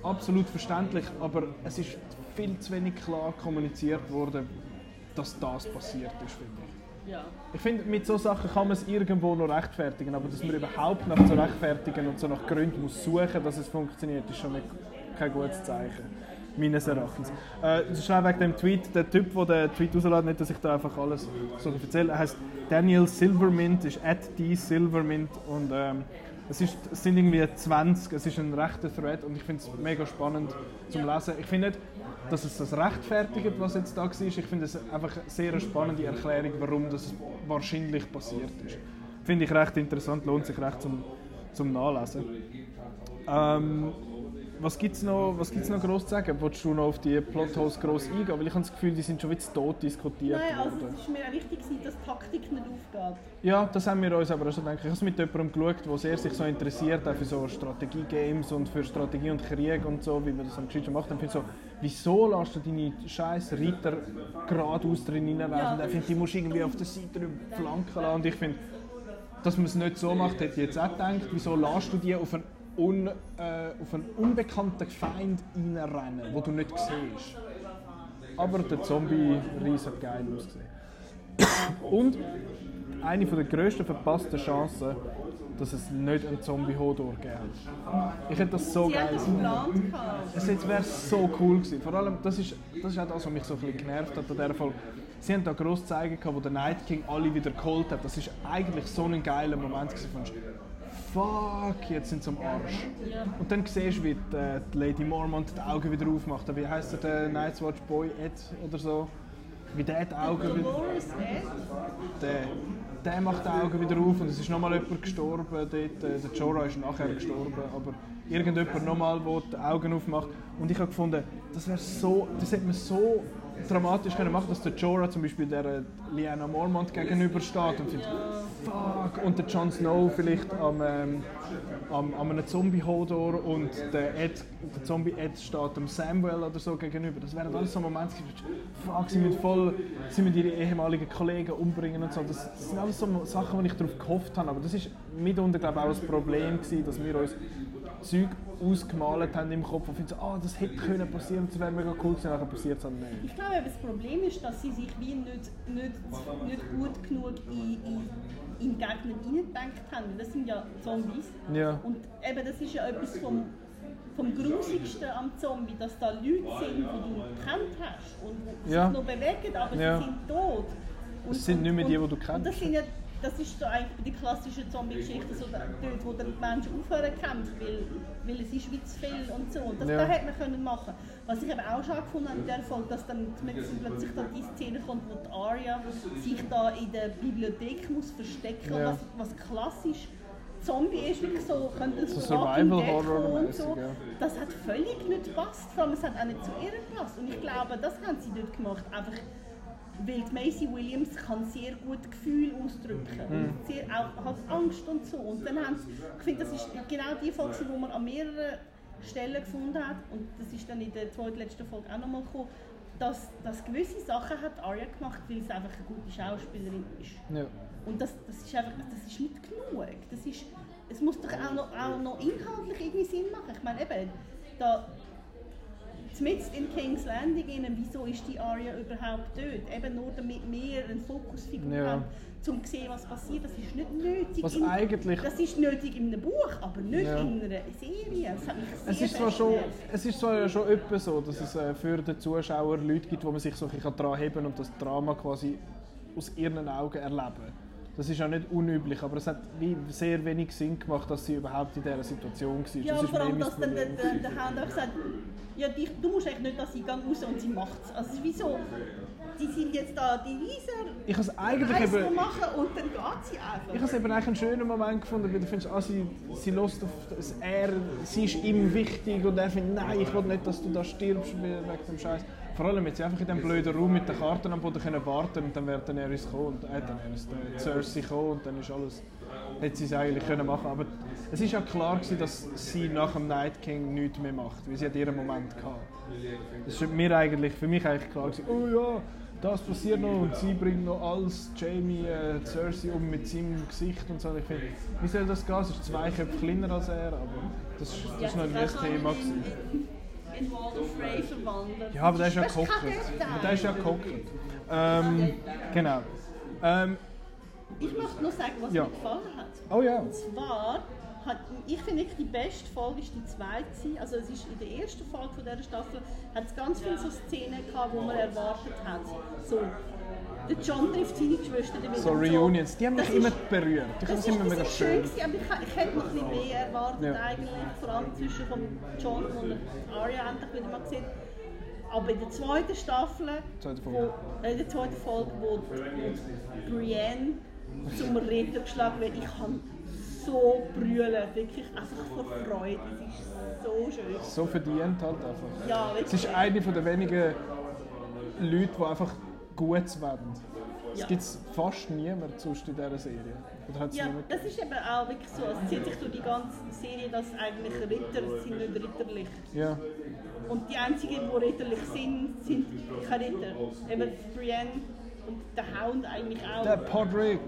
Speaker 1: absolut verständlich, aber es ist viel zu wenig klar kommuniziert worden, dass das passiert ist, finde ich.
Speaker 2: Ja.
Speaker 1: Ich finde, mit so Sachen kann man es irgendwo noch rechtfertigen, aber dass man überhaupt nach zu rechtfertigen und so nach Gründen muss suchen, dass es funktioniert, ist schon nicht, kein gutes Zeichen. Meines Erachtens. Äh, schnell wegen dem Tweet. Der Typ, der den Tweet rauslässt, nicht, dass ich da einfach alles so erzähle. Er heißt Daniel Silvermint, ist at die Silvermint und ähm, es, ist, es sind irgendwie 20, es ist ein rechter Thread und ich finde es mega spannend zum Lesen. Ich finde nicht, dass es das rechtfertigt, was jetzt da war. Ich finde es einfach eine sehr spannende Erklärung, warum das wahrscheinlich passiert ist. Finde ich recht interessant, lohnt sich recht zum, zum Nachlesen. Ähm, was gibt es noch, was gibt's noch gross zu sagen? Wolltest du noch auf die Plotholes gross eingehen? Weil ich habe das Gefühl, die sind schon wieder tot diskutiert
Speaker 2: Nein, also
Speaker 1: worden.
Speaker 2: es ist mir auch wichtig, dass die Taktik nicht aufgeht.
Speaker 1: Ja, das haben wir uns aber auch so gedacht. Ich habe es mit jemandem geschaut, der sehr sich so interessiert, auch für so Strategie-Games und für Strategie und Krieg und so, wie man das am geschicktesten macht. Und ich finde so, wieso lässt du deine scheiß Reiter geradeaus drin reinlaufen?
Speaker 2: Ja,
Speaker 1: und er findet, die musst du irgendwie auf der Seite über die Flanken lassen. Und ich finde, dass man es nicht so macht, hätte ich jetzt auch gedacht. Wieso lässt du die auf einen, un, äh, auf einen unbekannten Feind reinrennen, den du nicht siehst? Aber der Zombie-Reis hat geil ausgesehen. Und eine der grössten verpassten Chancen, dass es nicht einen Zombie-Hodor hat. Ich hätte das so
Speaker 2: Sie
Speaker 1: geil
Speaker 2: gehabt.
Speaker 1: es wäre so cool gewesen. Vor allem, das ist, das ist auch das, was mich so ein bisschen genervt hat an dieser Folge. Sie haben da gross gezeigt, wo der Night King alle wieder geholt hat. Das ist eigentlich so ein geiler Moment gewesen. Fuck, jetzt sind sie am Arsch. Und dann siehst du, wie die, äh, die Lady Mormont die Augen wieder aufmacht. Wie heißt der, der Night's Watch Boy Ed oder so? Wie der die Augen wieder... Der, der macht die Augen wieder auf und es ist nochmal jemand gestorben dort. äh, Der Jorah ist nachher gestorben, aber irgendjemand nochmal, der die Augen aufmacht. Und ich habe gefunden, das wäre so, das hätte man so dramatisch können machen, dass der Jorah zum Beispiel der äh, Lyanna Mormont gegenübersteht und findet, fuck, und der Jon Snow vielleicht am, ähm, am, am einem Zombie-Hodor und der, Ed, der Zombie-Ed steht dem Samuel oder so gegenüber. Das wären alles so Momente, fuck, sie müssen voll, sie müssen ihre ehemaligen Kollegen umbringen und so. Das, das sind alles so Sachen, wo ich darauf gehofft habe, aber das ist mitunter glaube ich, auch ein Problem gewesen, dass wir uns Zeug ausgemalt haben im Kopf und finden so, ah, das hätte können passieren, das wäre mega cool gewesen, nachher passiert es halt nicht.
Speaker 2: Ich glaube, das Problem ist, dass sie sich wie nicht, nicht, nicht gut genug in, in, in Gegner hineingedacht haben. Das sind ja Zombies.
Speaker 1: Ja.
Speaker 2: Und eben, das ist ja etwas vom, vom Grusigsten am Zombie, dass da Leute sind, die du gekannt hast und die
Speaker 1: Ja.
Speaker 2: sich noch bewegen, aber
Speaker 1: Ja.
Speaker 2: sie sind tot. Und,
Speaker 1: Es sind nicht mehr die, die du
Speaker 2: Und
Speaker 1: kennst.
Speaker 2: das sind ja das ist so eigentlich bei den klassischen Zombie-Geschichten so dort, wo dann die Menschen aufhören kämpfen, weil, weil es ist wie zu viel und so. Und das,
Speaker 1: Ja.
Speaker 2: das hätte man können machen. Was ich eben auch schon gefunden habe in der Folge, dass dann zumindest plötzlich da die Szene kommt, wo die Arya sich da in der Bibliothek muss verstecken,
Speaker 1: Ja.
Speaker 2: was, was klassisch Zombie ist, wirklich so, könnte
Speaker 1: So Survival-Horror
Speaker 2: kommen und so. Das hat völlig nicht gepasst, vor allem es hat auch nicht zu ihr gepasst. Und ich glaube, das haben sie dort gemacht, einfach weil die Macy Williams kann sehr gut Gefühle ausdrücken
Speaker 1: Mhm.
Speaker 2: und sehr auch hat Angst und so. Und dann haben sie, ich finde, das ist genau die Folge, wo man an mehreren Stellen gefunden hat und das ist dann in der zweitletzten Folge auch nochmal gekommen, dass, dass gewisse Sachen hat Arya gemacht, weil sie einfach eine gute Schauspielerin ist.
Speaker 1: Ja.
Speaker 2: Und das, das ist einfach, das ist nicht genug. Das ist, es muss doch auch noch, auch noch inhaltlich irgendwie Sinn machen. Ich meine eben, da, Mitten in King's Landing, innen, wieso ist die Aria überhaupt dort? Eben nur damit wir eine Fokusfigur
Speaker 1: Ja.
Speaker 2: haben, um zu sehen, was passiert. Das ist nicht nötig.
Speaker 1: Was
Speaker 2: in,
Speaker 1: eigentlich-
Speaker 2: Das ist nötig in einem Buch, aber nicht
Speaker 1: Ja.
Speaker 2: in einer Serie.
Speaker 1: Es ist, zwar schon, es ist zwar schon etwa so, dass es äh, für den Zuschauer Leute gibt, wo man sich so ein bisschen daran heben kann und das Drama quasi aus ihren Augen erleben. Das ist ja nicht unüblich, aber es hat sehr wenig Sinn gemacht, dass sie überhaupt in dieser Situation war.
Speaker 2: Ja,
Speaker 1: das ist
Speaker 2: vor allem, dass dann der, der, der Hound auch gesagt ja, dich, du musst eigentlich nicht, dass sie gehen raus und sie macht es. Also es ist wie so, die sind jetzt da, die Lisa
Speaker 1: Ich habe es eigentlich eben...
Speaker 2: machen und dann geht sie einfach.
Speaker 1: Ich habe es eben eigentlich einen schönen Moment gefunden, weil du findest, ah, sie, sie lässt auf das, er, sie ist ihm wichtig und er findet, nein, ich will nicht, dass du da stirbst wegen dem Scheiß. Vor allem jetzt einfach in diesem blöden Raum mit den Karten am Boden können warten und dann wäre dann Eris gekommen und äh, es der Cersei gekommen und dann ist alles, hätte sie es eigentlich können machen aber es ist ja klar gewesen, dass sie nach dem Night King nichts mehr macht, weil sie hat ihren Moment gehabt. Das ist mir eigentlich, für mich eigentlich klar gewesen, oh ja, das passiert noch und sie bringt noch alles Jamie, äh, Cersei um mit seinem Gesicht und so. Ich finde, wie soll das gehen? Es ist zwei Köpfe kleiner als er, aber das, ist- das ist noch nicht das Thema. gewesen.
Speaker 2: In, of Frey verwandelt.
Speaker 1: Ja, aber der ist ja gekocht. Der ist ja gekocht. Ähm, genau. Ähm,
Speaker 2: Ich möchte nur sagen, was
Speaker 1: Ja.
Speaker 2: mir gefallen hat.
Speaker 1: oh ja.
Speaker 2: Und zwar, hat, ich finde, die beste Folge ist die zweite. Also es ist in der ersten Folge von dieser Staffel hat es ganz viele so Szenen gehabt, die man erwartet hat. So, der John trifft seine Geschwister wieder.
Speaker 1: So Reunions, die haben mich immer berührt. Ich finde
Speaker 2: ist,
Speaker 1: immer mega
Speaker 2: schön,
Speaker 1: schön.
Speaker 2: aber ich, ich hätte noch ein bisschen mehr erwartet
Speaker 1: Ja.
Speaker 2: eigentlich, vor allem zwischen vom John und Arya endlich wieder mal gesehen. Aber in der zweiten Staffel,
Speaker 1: Zweite Folge.
Speaker 2: wo, äh, in der zweiten Folge, wo, wo Brienne zum Ritter geschlagen wird, ich kann so brüllen, wirklich einfach vor Freude. Es ist so schön.
Speaker 1: So verdient halt einfach.
Speaker 2: Ja,
Speaker 1: Es
Speaker 2: wirklich.
Speaker 1: ist eine der wenigen Leute, die einfach gut wollen. Es
Speaker 2: Ja.
Speaker 1: gibt fast niemand sonst in dieser Serie. Es
Speaker 2: Ja, das ist eben auch wirklich so. Es zieht sich durch die ganze Serie, dass eigentlich Ritter sind nicht ritterlich.
Speaker 1: Ja.
Speaker 2: Und die einzigen, die ritterlich sind, sind keine Ritter. Eben Brienne und der Hound eigentlich auch.
Speaker 1: Der Podrick.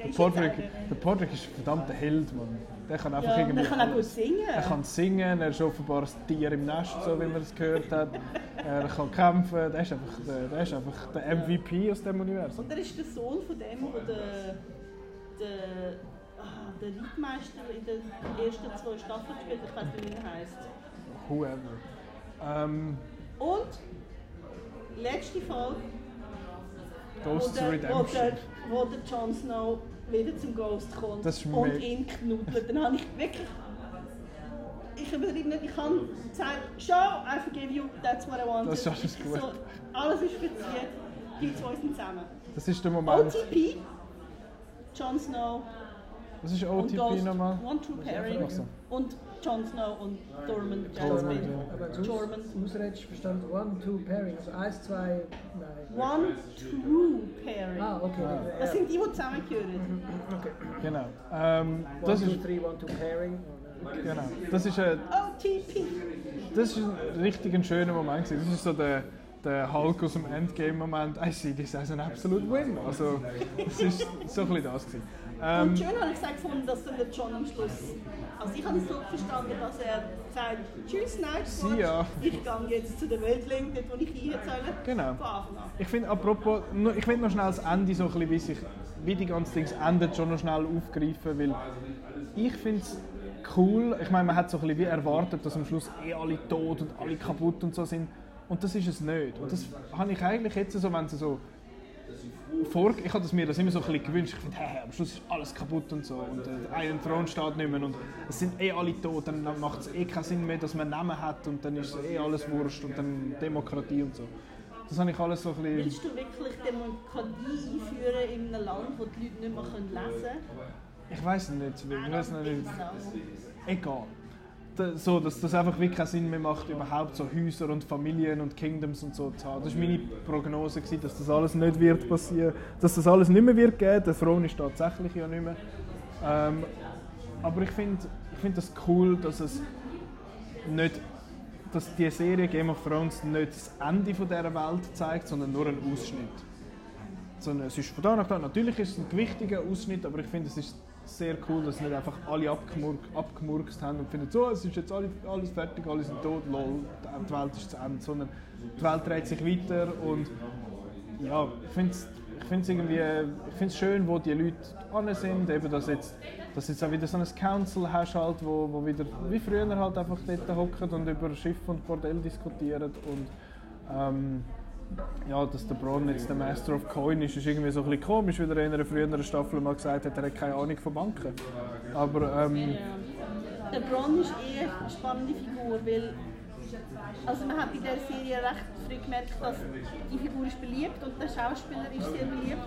Speaker 2: Der
Speaker 1: Podrick. Der Podrick ist ein verdammter Held, Mann. Der kann einfach
Speaker 2: Ja,
Speaker 1: irgendwie
Speaker 2: kann auch singen.
Speaker 1: Er kann singen, er ist offenbar ein Tier im Nest, so wie man es gehört hat. Er kann kämpfen, der ist einfach der, der, ist einfach der MVP aus dem Universum.
Speaker 2: Und er ist der Sohn von dem, der der, der, ah, der Rittmeister in den ersten zwei Staffeln gespielt hat. Ich weiß nicht, wie er heißt.
Speaker 1: Whoever. Ähm,
Speaker 2: Und letzte Folge, wo
Speaker 1: Ghosts
Speaker 2: der, wo,
Speaker 1: Redemption.
Speaker 2: der, wo der Jon Snow wieder zum Ghost kommt
Speaker 1: Das
Speaker 2: und ihn knuddelt, dann habe ich wirklich. Ich übertreibe nicht, ich habe gesagt, Show, I forgive you, that's what I want.
Speaker 1: Das ist alles gut.
Speaker 2: So, alles ist verziert, die zwei sind zusammen.
Speaker 1: Das ist der Moment.
Speaker 2: OTP, Jon Snow
Speaker 1: Was ist OTP nochmal?
Speaker 2: One-True Pairing
Speaker 1: Ach so.
Speaker 2: und Jon Snow und
Speaker 1: Tormund,
Speaker 2: Jasmine.
Speaker 1: ja.
Speaker 3: Aber sonst,
Speaker 2: Tormund.
Speaker 3: sonst hättest du verstanden, one, two, pairing, also eins, zwei, nein.
Speaker 2: One-True Pairing.
Speaker 3: Ah, okay.
Speaker 1: Ah.
Speaker 2: Das sind die, die zusammengehören.
Speaker 3: okay.
Speaker 1: Genau. Ähm,
Speaker 3: One,
Speaker 1: das
Speaker 3: two,
Speaker 1: ist,
Speaker 3: three, one, two, pairing. Oh,
Speaker 1: genau. Das ist ein
Speaker 2: OTP.
Speaker 1: Das ist ein richtig ein schöner Moment. gewesen. Das ist so der, der Hulk aus dem Endgame-Moment. I see this as an absolute win. Also, das ist so ein bisschen das. Gewesen. Ähm,
Speaker 2: Und schön habe ich gesagt gefunden, dass dann der John am Schluss. Also ich habe es so verstanden, dass er sagt, tschüss Nightwatch,
Speaker 1: ya.
Speaker 2: ich gehe jetzt zu der Weltlink, dort wo ich soll.
Speaker 1: Genau.
Speaker 2: Von Anfang an.
Speaker 1: ich finde, apropos, ich will noch schnell das Ende so ein bisschen, wie, sich, wie die ganze Dings endet, schon noch schnell aufgreifen, weil ich finde es cool. Ich meine, man hat so ein bisschen wie erwartet, dass am Schluss eh alle tot und alle kaputt und so sind. Und das ist es nicht. Und das habe ich eigentlich jetzt so, wenn sie so vor, ich habe mir das immer so ein bisschen gewünscht. Ich finde, hey, am Schluss ist alles kaputt und so. Und äh, Iron Throne steht nicht mehr und es sind eh alle tot. Dann macht es eh keinen Sinn mehr, dass man einen Namen hat und dann ist eh alles Wurscht und dann Demokratie und so. Das habe ich alles so ein bisschen...
Speaker 2: Willst du wirklich Demokratie einführen in einem Land, wo die Leute nicht mehr lesen können?
Speaker 1: Ich weiß es nicht. Ich weiß nicht. Egal so, dass das einfach wirklich keinen Sinn mehr macht, überhaupt so Häuser und Familien und Kingdoms und so zu haben. Das war meine Prognose, gewesen, dass das alles nicht wird passieren, dass das alles nicht mehr wird geben. Der Throne ist tatsächlich ja nicht mehr. Ähm, aber ich finde ich find das cool, dass es nicht dass die Serie Game of Thrones nicht das Ende dieser Welt zeigt, sondern nur einen Ausschnitt. Es ist von da nach da. Natürlich ist es ein gewichtiger Ausschnitt, aber ich finde, es ist sehr cool, dass nicht einfach alle abgemurk, abgemurkst haben und finden, so, es ist jetzt alles fertig, alle sind tot, lol, die Welt ist zu Ende, sondern die Welt dreht sich weiter und ja, ich finde es ich irgendwie, ich find's schön, wo die Leute an sind, eben, dass jetzt, dass jetzt auch wieder so ein Council hast, halt, wo, wo wieder wie früher halt einfach dort hocken und über Schiff und Bordell diskutieren und ähm, ja, dass der Bron jetzt der Master of Coin ist, ist irgendwie so ein bisschen komisch, wie er in einer früheren Staffel mal gesagt hat, er hat keine Ahnung von Banken. Aber, ähm.
Speaker 2: Der Bron ist eher eine spannende Figur, weil also man hat bei der Serie recht früh gemerkt, dass die Figur ist beliebt und der Schauspieler ist sehr beliebt.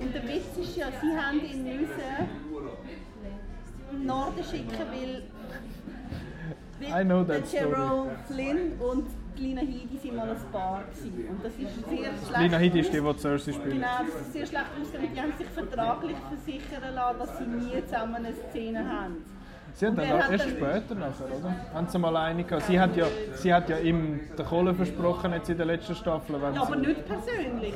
Speaker 2: Und der Witz ist ja, sie haben ihn müssen Norden schicken, weil
Speaker 1: I know that
Speaker 2: Jerome Flynn und Lina Heidi waren mal ein Paar. Gewesen. Und das ist sehr schlecht.
Speaker 1: Lina Heidi ist die, die Cersei spielt.
Speaker 2: Genau, das ist sehr schlecht ausgegangen. Die haben sich vertraglich versichern lassen, dass sie nie zusammen eine Szene haben.
Speaker 1: Sie hat dann auch erst später nachher, oder? Haben sie mal eine gehabt. Sie hat ja, sie hat ja ihm den Kohle versprochen jetzt in der letzten Staffel.
Speaker 2: Wenn ja, aber nicht persönlich.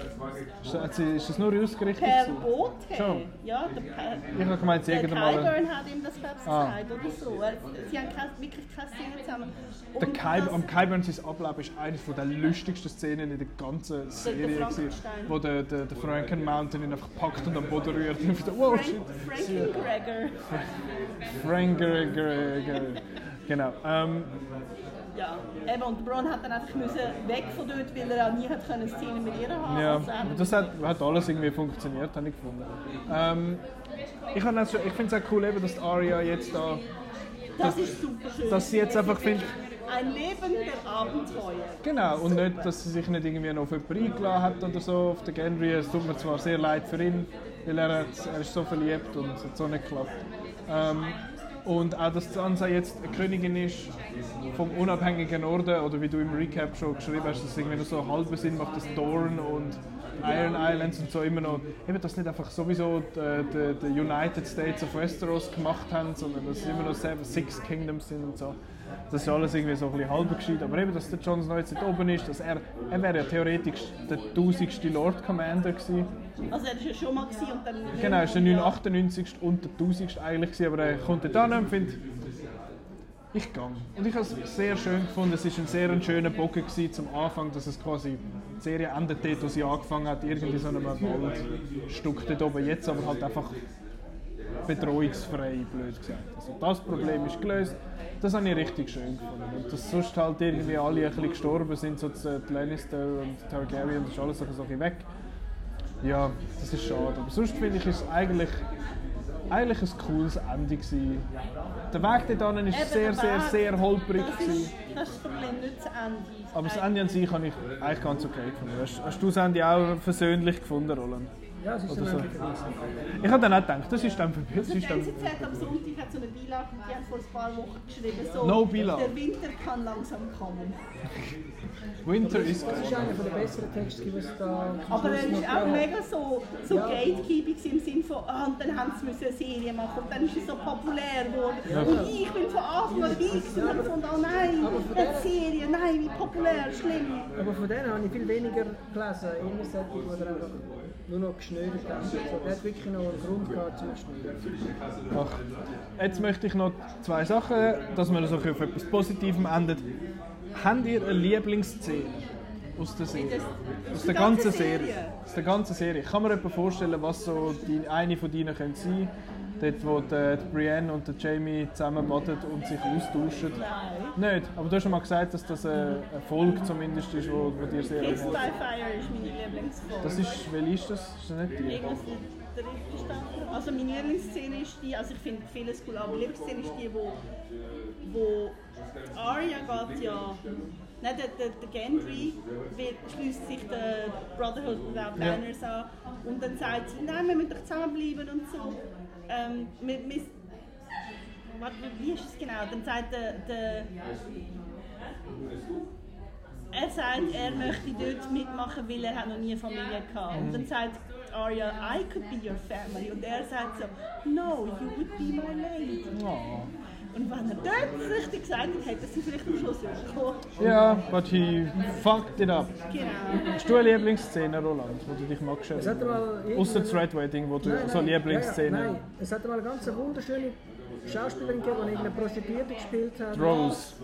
Speaker 1: Ist, ist das nur ausgerichtet?
Speaker 2: Per Boot her. Ja, der
Speaker 1: per, Ich habe gemeint, sie
Speaker 2: irgendwann mal... Kyburn hat ihm das glaube ah. gesagt oder so. Sie haben kein, wirklich keine Szene zusammen.
Speaker 1: Der Kai, am Kyburn sein Ableben ist eine der lustigsten Szenen in der ganzen Serie. Der, der wo der, der, der Franken Mountain ihn einfach packt und am Boden rührt.
Speaker 2: wow, Frank, Frank Gregor.
Speaker 1: Frank genau. Ähm,
Speaker 2: ja, eben, und Bron hat dann einfach müssen weg von dort, weil er auch nie hat können Szenen mit ihr haben
Speaker 1: Ja, also das hat, hat alles irgendwie funktioniert, habe ich gefunden. Ähm, ich ich finde es auch cool, eben, dass Aria jetzt da...
Speaker 2: Das, das ist super schön.
Speaker 1: Dass sie jetzt einfach findet...
Speaker 2: Ein Leben der Abenteuer.
Speaker 1: Genau, und nicht, dass sie sich nicht irgendwie noch auf jemanden eingeladen hat oder so, auf den Genry. Es tut mir zwar sehr leid für ihn, weil er, hat, er ist so verliebt und es hat so nicht geklappt. Ähm, und auch, dass Sansa jetzt eine Königin ist vom unabhängigen Norden, oder wie du im Recap schon geschrieben hast, dass es irgendwie nur so halben Sinn macht, dass Dorn und Iron Islands und so immer noch, eben, dass nicht einfach sowieso die, die, die United States of Westeros gemacht haben, sondern dass es immer noch Six Kingdoms sind und so. Das ist alles irgendwie so ein bisschen halb gescheit. Aber eben, dass der Jon Snow jetzt oben ist, dass er, er wäre ja theoretisch der tausendste Lord Commander gewesen.
Speaker 2: Also er war ja schon mal und dann...
Speaker 1: Genau, er ist der 998. und der 1000. eigentlich gewesen, aber er kommt dann und findet, ich gehe. Und ich habe es sehr schön gefunden. Es war ein sehr schöner Bogen zum Anfang, dass es quasi die Serie endet dort, wo sie angefangen hat, irgendwie so einem Waldstück dort oben. Jetzt aber halt einfach bedrohungsfrei, blöd gesagt. Also das Problem ist gelöst. Das habe ich richtig schön gefunden. Und dass sonst halt irgendwie alle ein bisschen gestorben sind, so die Lannister und Targaryen, das ist alles ein bisschen weg. Ja, das ist schade. Aber sonst finde ich, ist es eigentlich eigentlich ein cooles Ende gewesen. Der Weg dorthin ist sehr, sehr, sehr holprig.
Speaker 2: Das ist, das ist nicht das Ende.
Speaker 1: Aber das Ende an sich habe ich eigentlich ganz okay gefunden. Hast, hast du das Ende auch versöhnlich gefunden, Roland?
Speaker 3: Ja, es ist dann so.
Speaker 1: Ich habe dann auch gedacht, das ist dann für
Speaker 2: mich. Also dann... NZZ am Sonntag hat so eine Beilage und die haben vor ein paar Wochen geschrieben, so,
Speaker 1: no Beilage.
Speaker 2: der Winter kann langsam kommen.
Speaker 1: Winter ist
Speaker 3: Das ist einer der besseren Texte, die es da
Speaker 2: Aber er ist auch mega so, so ja. Gatekeeping im Sinne von, ah, und dann haben sie eine Serie machen und dann ist es so populär geworden. Ja. Und ich bin von Anfang an dabei und habe gefunden, oh nein, eine Serie, nein, wie populär, schlimm.
Speaker 3: Aber von denen habe ich viel weniger gelesen, immer solche, die einfach nur noch geschnürt haben. Also, der hat wirklich noch einen Grund gehabt zum Schnüren.
Speaker 1: Ach, jetzt möchte ich noch zwei Sachen, dass wir so auf etwas Positivem endet. Habt ihr eine Lieblingsszene aus der Serie? Aus der ganzen Serie? Aus der ganzen Serie. Kann man mir vorstellen, was so die, eine von deinen könnte sein Dort, wo die, die Brienne und der Jamie zusammen baden und sich austauschen.
Speaker 2: Nein.
Speaker 1: Nicht, aber du hast schon mal gesagt, dass das eine Folge zumindest ist, wo, wo dir sehr
Speaker 2: Kiss by Fire ist meine Lieblingsfolge.
Speaker 1: Das ist, welche ist das? Ist das nicht die?
Speaker 2: Also meine Lieblingsszene ist die, also ich finde vieles cool, aber die Lieblingsszene ist die, wo, wo Arya geht ja, nein, der, der, der Gendry schließt sich der Brotherhood Without
Speaker 1: Ja.
Speaker 2: Banners an und dann sagt sie, nein, wir müssen doch zusammenbleiben und so. Ähm, wir, wir, warte, wie ist es genau? Dann sagt der, der er sagt, er möchte dort mitmachen, weil er hat noch nie Familie gehabt. Und dann sagt Arya, I could be your family. Und er sagt so, no, you would be my lady.
Speaker 1: Oh.
Speaker 2: Und wenn er dort das richtig gesagt hat, hätte sie vielleicht am Schluss gekommen.
Speaker 1: Ja, but he fucked it up.
Speaker 2: Genau.
Speaker 1: Hast du eine Lieblingsszene, Roland, wo du dich magst?
Speaker 3: Es hat mal irgendeine-
Speaker 1: Außer das Red Wedding, wo du
Speaker 3: Nein,
Speaker 1: so
Speaker 3: nein,
Speaker 1: Lieblingsszene.
Speaker 3: Ja, ja, nein, es hat mal eine ganz wunderschöne Schauspielerin gegeben, die irgendeine Prostituierte gespielt hat.
Speaker 1: Rose.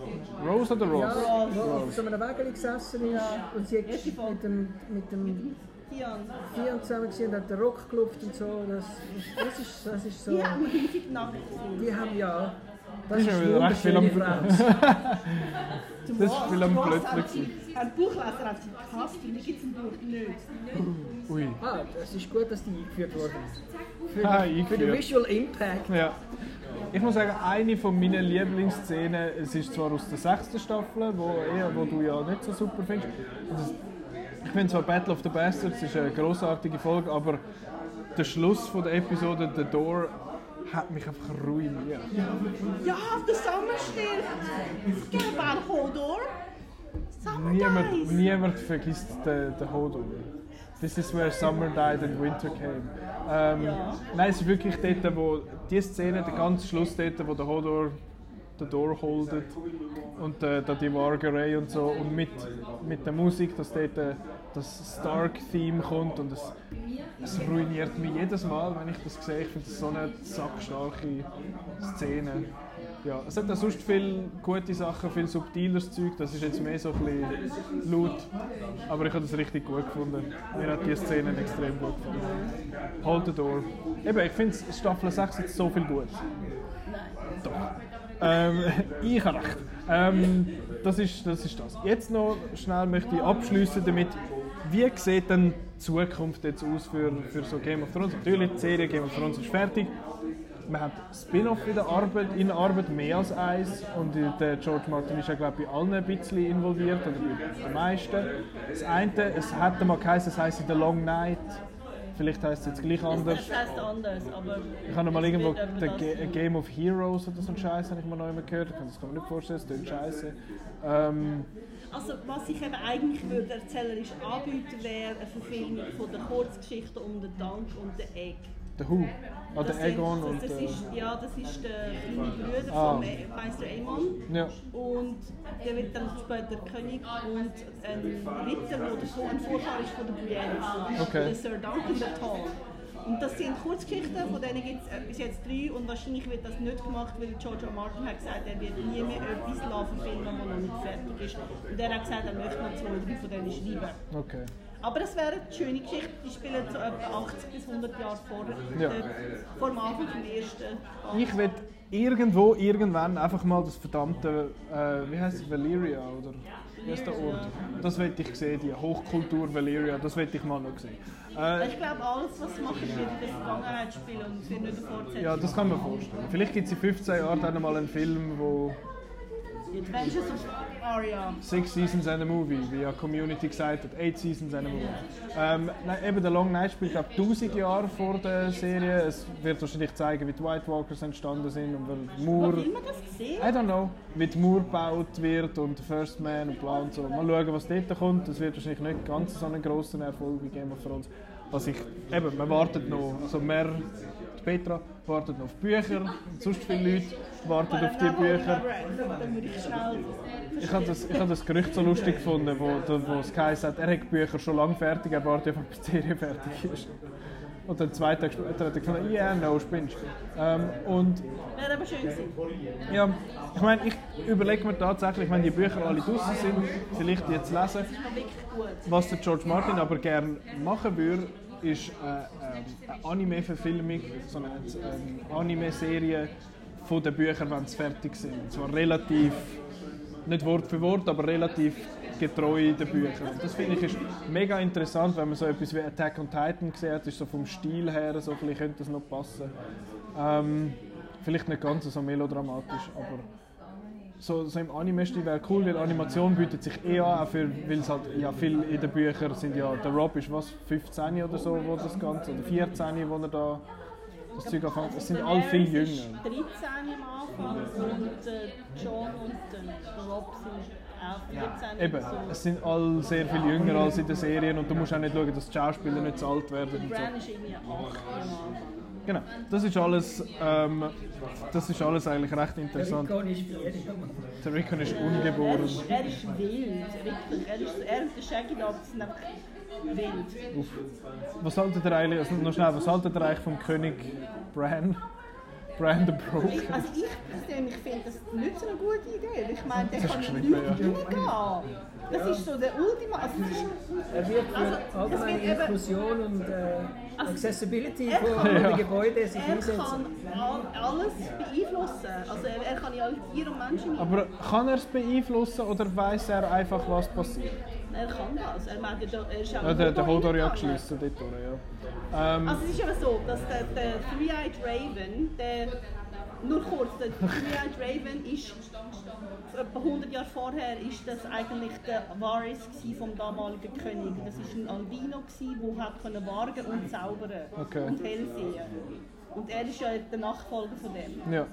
Speaker 1: Rose oder
Speaker 3: Ja,
Speaker 1: Rose?
Speaker 3: die auf so einem Wägeli gesessen ist und sie hat mit dem, mit dem. Vier zusammen gesehen und hat den Rock geklopft und so. Das, das, ist, das ist so.
Speaker 2: Die haben häufig nackt.
Speaker 3: Die haben ja. Das
Speaker 1: Ist wieder recht viel am- Das ist viel am gewesen.
Speaker 2: Ein Buchleser hat sie gehasst und die gibt es im Buch nicht.
Speaker 1: Ui.
Speaker 3: Ah, es ist gut, dass die eingeführt worden ist. Für,
Speaker 1: Ah,
Speaker 3: für den. Visual Impact.
Speaker 1: Ja. Ich muss sagen, eine von meinen Lieblingsszenen, es ist zwar aus der sechsten Staffel, wo, eher, wo du ja nicht so super findest. Das, ich finde zwar Battle of the Bastards ist eine großartige Folge, aber der Schluss von der Episode The Door hat mich einfach ruiniert.
Speaker 2: Ja, der Sommer stirbt. Forget about Hodor. Summer
Speaker 1: Niemand, niemand vergisst den, den Hodor. This is where summer died and winter came. Ähm, Nein, es ist wirklich dort, wo die Szene, der ganze Schluss dort, wo der Hodor den Door holdet und äh, die Wargerei und so und mit, mit der Musik, dass dort äh, das Stark-Theme kommt und es, es ruiniert mich jedes Mal, wenn ich das sehe. Ich finde das so eine sackstarke Szene. Ja, es hat auch sonst viele gute Sachen, viel subtileres Zeug, das ist jetzt mehr so ein bisschen laut, aber ich habe das richtig gut gefunden. Mir hat die Szene extrem gut gefunden. Hold the door. Eben, ich finde Staffel 6 hat so viel gut. Doch. Ähm, ich habe recht. Ähm, das, ist, das ist das. Jetzt noch schnell möchte ich abschließen damit, wie sieht denn die Zukunft jetzt aus für, für so Game of Thrones? Natürlich, die Serie Game of Thrones ist fertig. Man hat Spin-off in der Arbeit, in der Arbeit mehr als eins und der George Martin ist ja glaube ich bei allen ein bisschen involviert oder bei den meisten. Das eine, es hätte mal geheißen, es heisst The Long Night. Vielleicht heisst es jetzt gleich anders.
Speaker 2: Das heisst anders, aber...
Speaker 1: Ich habe noch mal irgendwo
Speaker 2: Es das-
Speaker 1: Game of Heroes oder so einen Scheiß habe ich mal noch immer gehört. Das kann man nicht vorstellen, das klingt scheiße. Ähm,
Speaker 2: Also was ich eben eigentlich würde erzählerisch anbieten, wäre eine Verfilmung von der Kurzgeschichte um den Dank und den Egg.
Speaker 1: der Who, ah,
Speaker 2: Das
Speaker 1: der Egon und
Speaker 2: das, das ist, Ja, das ist der kleine Bruder
Speaker 1: Ah.
Speaker 2: von Me- Meister Aemon.
Speaker 1: ja.
Speaker 2: Und der wird dann später König und ein Ritter, der der Vorfahr ist von der Brienne,
Speaker 1: Okay.
Speaker 2: der Sir Duncan the Tall. Und das sind Kurzgeschichten, von denen gibt es bis jetzt drei und wahrscheinlich wird das nicht gemacht, weil George. Martin hat gesagt, er wird nie mehr etwas verfilmen, das noch nicht fertig ist. Und er hat gesagt, er möchte noch zwei, drei von denen schreiben.
Speaker 1: Okay.
Speaker 2: Aber das wäre eine schöne Geschichte, die spielen so etwa 80 bis 100 Jahre vor,
Speaker 1: Ja.
Speaker 2: der, vor dem Anfang vom ersten Band.
Speaker 1: Ich will irgendwo, irgendwann einfach mal das verdammte, äh, wie heißt es, Valyria oder wie ist der Ort? Das will ich sehen, die Hochkultur Valyria, das will ich mal noch sehen. Äh,
Speaker 2: Ich glaube, alles, was machen, wird in der Vergangenheit spielen und es wird nicht eine Fortsetzung.
Speaker 1: ja, das kann man vorstellen. Vielleicht gibt es in 15 Jahren dann mal einen Film, wo
Speaker 2: Adventures of Arya.
Speaker 1: Six Seasons and a Movie, wie ja Community gesagt hat, Eight Seasons and a Movie. Ähm, nein, eben der Long Night spielt glaube 1000 Jahre vor der Serie. Es wird wahrscheinlich zeigen, wie die White Walkers entstanden sind und weil
Speaker 2: Wo
Speaker 1: Moore,
Speaker 2: will man das sehen?
Speaker 1: I don't know, wie die Moore gebaut wird und First Man und bla und so. Mal schauen, was dort kommt. Das wird wahrscheinlich nicht ganz so einen grossen Erfolg wie Game of Thrones. Was ich, eben, man wartet noch, also mehr, die Petra wartet auf Bücher sonst viele Leute warten auf die Bücher.
Speaker 2: Ich
Speaker 1: habe das, ich hab das Gerücht so lustig gefunden, wo, wo es hat, er hat die Bücher schon lange fertig, er wartet einfach, bis die Serie fertig ist. Und dann zwei Tage später hat er ja, yeah, no, spinnst ähm, Und
Speaker 2: Wäre aber schön gewesen.
Speaker 1: ja, ich meine, ich überlege mir tatsächlich, wenn die Bücher alle draußen sind, vielleicht jetzt lesen,
Speaker 2: Das
Speaker 1: was der George Martin aber gerne machen würde, ist äh, ähm, eine Anime-Verfilmung, so eine ähm, Anime-Serie von den Büchern, wenn sie fertig sind. Und zwar relativ, nicht Wort für Wort, aber relativ getreu den Büchern. Und das finde ich ist mega interessant, wenn man so etwas wie Attack on Titan gesehen hat, ist so vom Stil her, so vielleicht könnte das noch passen. Ähm, vielleicht nicht ganz so melodramatisch, aber so, so im Anime-Stil wäre cool, weil Animation bietet sich eh an, auch für, weil es halt ja viel in den Büchern sind ja, der Rob ist was, 15 oder so, wo das Ganze, oder 14, wo er da das Zeug anfängt. Es sind alle viel jünger.
Speaker 2: 13 am Anfang und äh, John und der Rob sind auch 14.
Speaker 1: Eben, es sind alle sehr viel jünger als in den Serien und du musst auch nicht schauen, dass die Schauspieler nicht zu alt werden und so.
Speaker 2: Bran ist irgendwie 8 am Anfang.
Speaker 1: Genau, das ist alles, ähm, das ist alles eigentlich recht
Speaker 3: Der
Speaker 1: interessant.
Speaker 3: Rickon ist vier.
Speaker 1: Der Rickon ist
Speaker 2: Er
Speaker 1: ungeboren.
Speaker 2: ist, er ist wild, wirklich. Er, ist, er und der Shaggy Dog sind einfach wild.
Speaker 1: Uff. Was haltet ihr eigentlich, also noch schnell, was haltet ihr eigentlich vom König Bran? Bran the Broken?
Speaker 2: also ich persönlich finde das nicht so eine gute Idee. Ich meine, der
Speaker 1: Das ist
Speaker 2: kann nicht
Speaker 1: ja.
Speaker 2: reingehen. Das ist so der Ultima. Also ist,
Speaker 3: Er wird für
Speaker 2: Also, es
Speaker 3: allgemeine Inklusion und äh, Accessibility
Speaker 2: er
Speaker 3: von
Speaker 2: kann-
Speaker 3: den
Speaker 1: Ja.
Speaker 3: Gebäuden sich
Speaker 2: er
Speaker 3: einsetzen.
Speaker 2: kann all- alles beeinflussen. Also er, er kann ja alle Tiere und Menschen
Speaker 1: Aber kann er es beeinflussen oder weiß er einfach, was passiert?
Speaker 2: Er kann das. Er, ja- er ist auch
Speaker 1: Ja, der, der Hodor ja geschlossen dort, ja. Ähm,
Speaker 2: Also es ist aber so, dass der, der Three-Eyed Raven, der, nur kurz, der Three-Eyed Raven ist, etwa 100 Jahre vorher, ist das eigentlich der Varys gsi vom damaligen König. Das ist ein Albino der hat können wargen und zaubern
Speaker 1: Okay.
Speaker 2: und hell sehen. Und er ist ja der Nachfolger von dem.
Speaker 1: ja.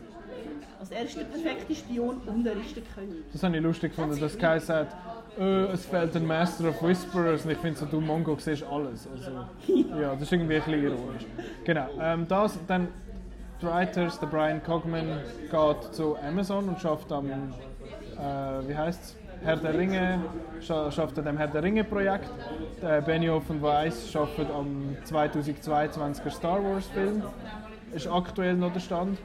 Speaker 2: Also er ist der perfekte Spion und er ist der König.
Speaker 1: Das habe ich lustig gefunden, dass Kai sagt, äh, es fehlt ein Master of Whisperers und ich finde so, du Mongo siehst alles. Also, ja, das ist irgendwie ein bisschen ironisch. Genau, ähm, das, dann Writers, der Brian Cogman geht zu Amazon und schafft am, äh, wie heißt Herr der Ringe, scha schafft an dem Herr der Ringe Projekt. Der Benioff und Weiss schafft am 2022er Star Wars Film. Ist aktuell noch der Stand.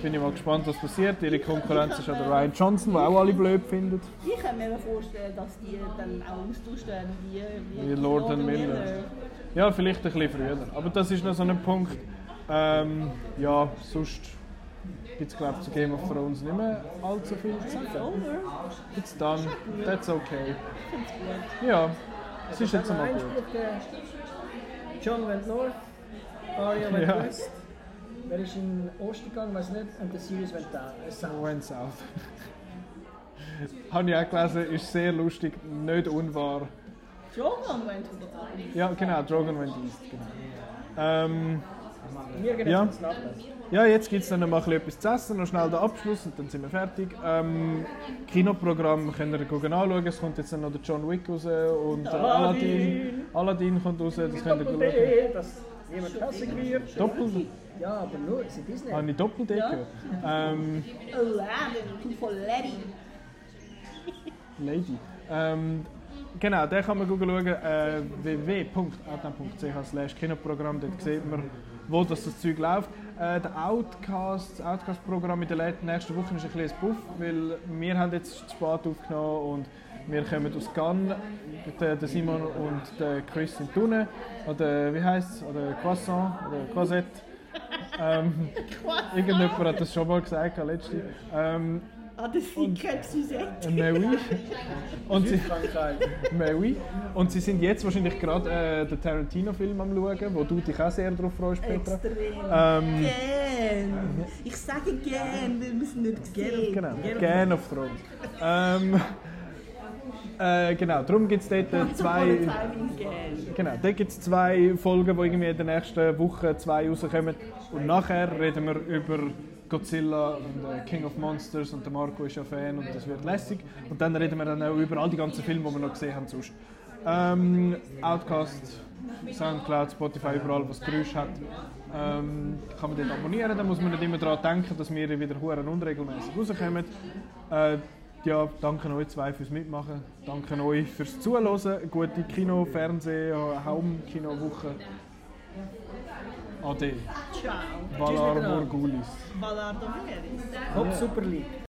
Speaker 1: Bin ich mal gespannt, was passiert. Ihre Konkurrenz ist ja der Ryan Johnson, den auch alle blöd finden.
Speaker 2: Ich kann mir vorstellen, dass die dann auch austauscht werden wie,
Speaker 1: Wie Lord and Miller. Ja, vielleicht ein bisschen früher. Aber das ist noch so ein Punkt. Ähm, ja, sonst gibt es, glaube ich, zu Game of Thrones nicht mehr allzu viel zu sagen.
Speaker 2: Over.
Speaker 1: It's done. That's okay. Ja, es ist jetzt einmal gut.
Speaker 3: John went north, Arya went
Speaker 1: Ja.
Speaker 3: west. Wer ist in den Osten gegangen, weiß nicht. Und der Sirius went down. South.
Speaker 1: Went south. Habe ich auch gelesen, ist sehr lustig, nicht unwahr.
Speaker 2: Drogon went to the top.
Speaker 1: Ja, genau, Drogon went east. Genau. Ähm,
Speaker 3: Wir gehen
Speaker 1: Ja.
Speaker 3: jetzt ins Nachtleben.
Speaker 1: Ja, jetzt gibt es dann noch mal etwas zu essen, noch schnell den Abschluss und dann sind wir fertig. Ähm, Kinoprogramm könnt ihr gucken anschauen, es kommt jetzt dann noch der John Wick raus und der Aladdin. Aladdin kommt raus, das könnt ihr schauen.
Speaker 3: Dass niemand hassen wird.
Speaker 1: Doppel,
Speaker 3: Ja, aber nur, es ist Disney.
Speaker 1: habe ich Doppel-D gehört? Ähm,
Speaker 2: Aladdin von Lady.
Speaker 1: Lady. Ähm, genau, den kann man schauen, äh, www.outnow.ch slash Kinoprogramm, dort sieht man, wo das, das Zeug läuft. Äh, der Outcast, das Outcast-Programm in der nächsten Woche ist ein bisschen ein Buff, weil wir haben jetzt zu spät aufgenommen und wir kommen aus Cannes, der, der Simon und der Chris sind unten, oder wie heisst es, oder Croissant, oder Croisette. Ähm, irgendjemand hat das schon mal gesagt, letzte. Ähm,
Speaker 2: Ah, das sind
Speaker 1: äh, mais oui. Und sie, mais oui. Und sie sind jetzt wahrscheinlich gerade äh, den Tarantino-Film am schauen, wo du dich auch sehr darauf freust, Petra.
Speaker 2: Extrem.
Speaker 1: Ähm,
Speaker 2: Gern. Ich sage gern, weil wir es nicht sehen.
Speaker 1: genau, Game of Thrones. Ähm, äh, genau, darum gibt es dort äh, zwei...
Speaker 2: gern.
Speaker 1: Genau, da gibt es zwei Folgen, die irgendwie in den nächsten Wochen zwei rauskommen. Und nachher reden wir über Godzilla und äh, King of Monsters und der Marco ist ja Fan und das wird lässig. Und dann reden wir dann auch über all die ganzen Filme, die wir noch gesehen haben sonst. Ähm, Outcast, Soundcloud, Spotify, überall, was Geräusch hat. Ähm, kann man dort abonnieren, dann muss man nicht immer daran denken, dass wir wieder huren unregelmäßig rauskommen. Äh, ja, danke euch zwei fürs Mitmachen. Danke euch fürs Zuhören. Gute Kino-, Fernseh-, Home-Kino-Woche. O
Speaker 2: ty.
Speaker 1: Čau.
Speaker 3: Valor
Speaker 1: Morgulis.
Speaker 2: Valar Domineris.
Speaker 3: Hop yeah. Super League.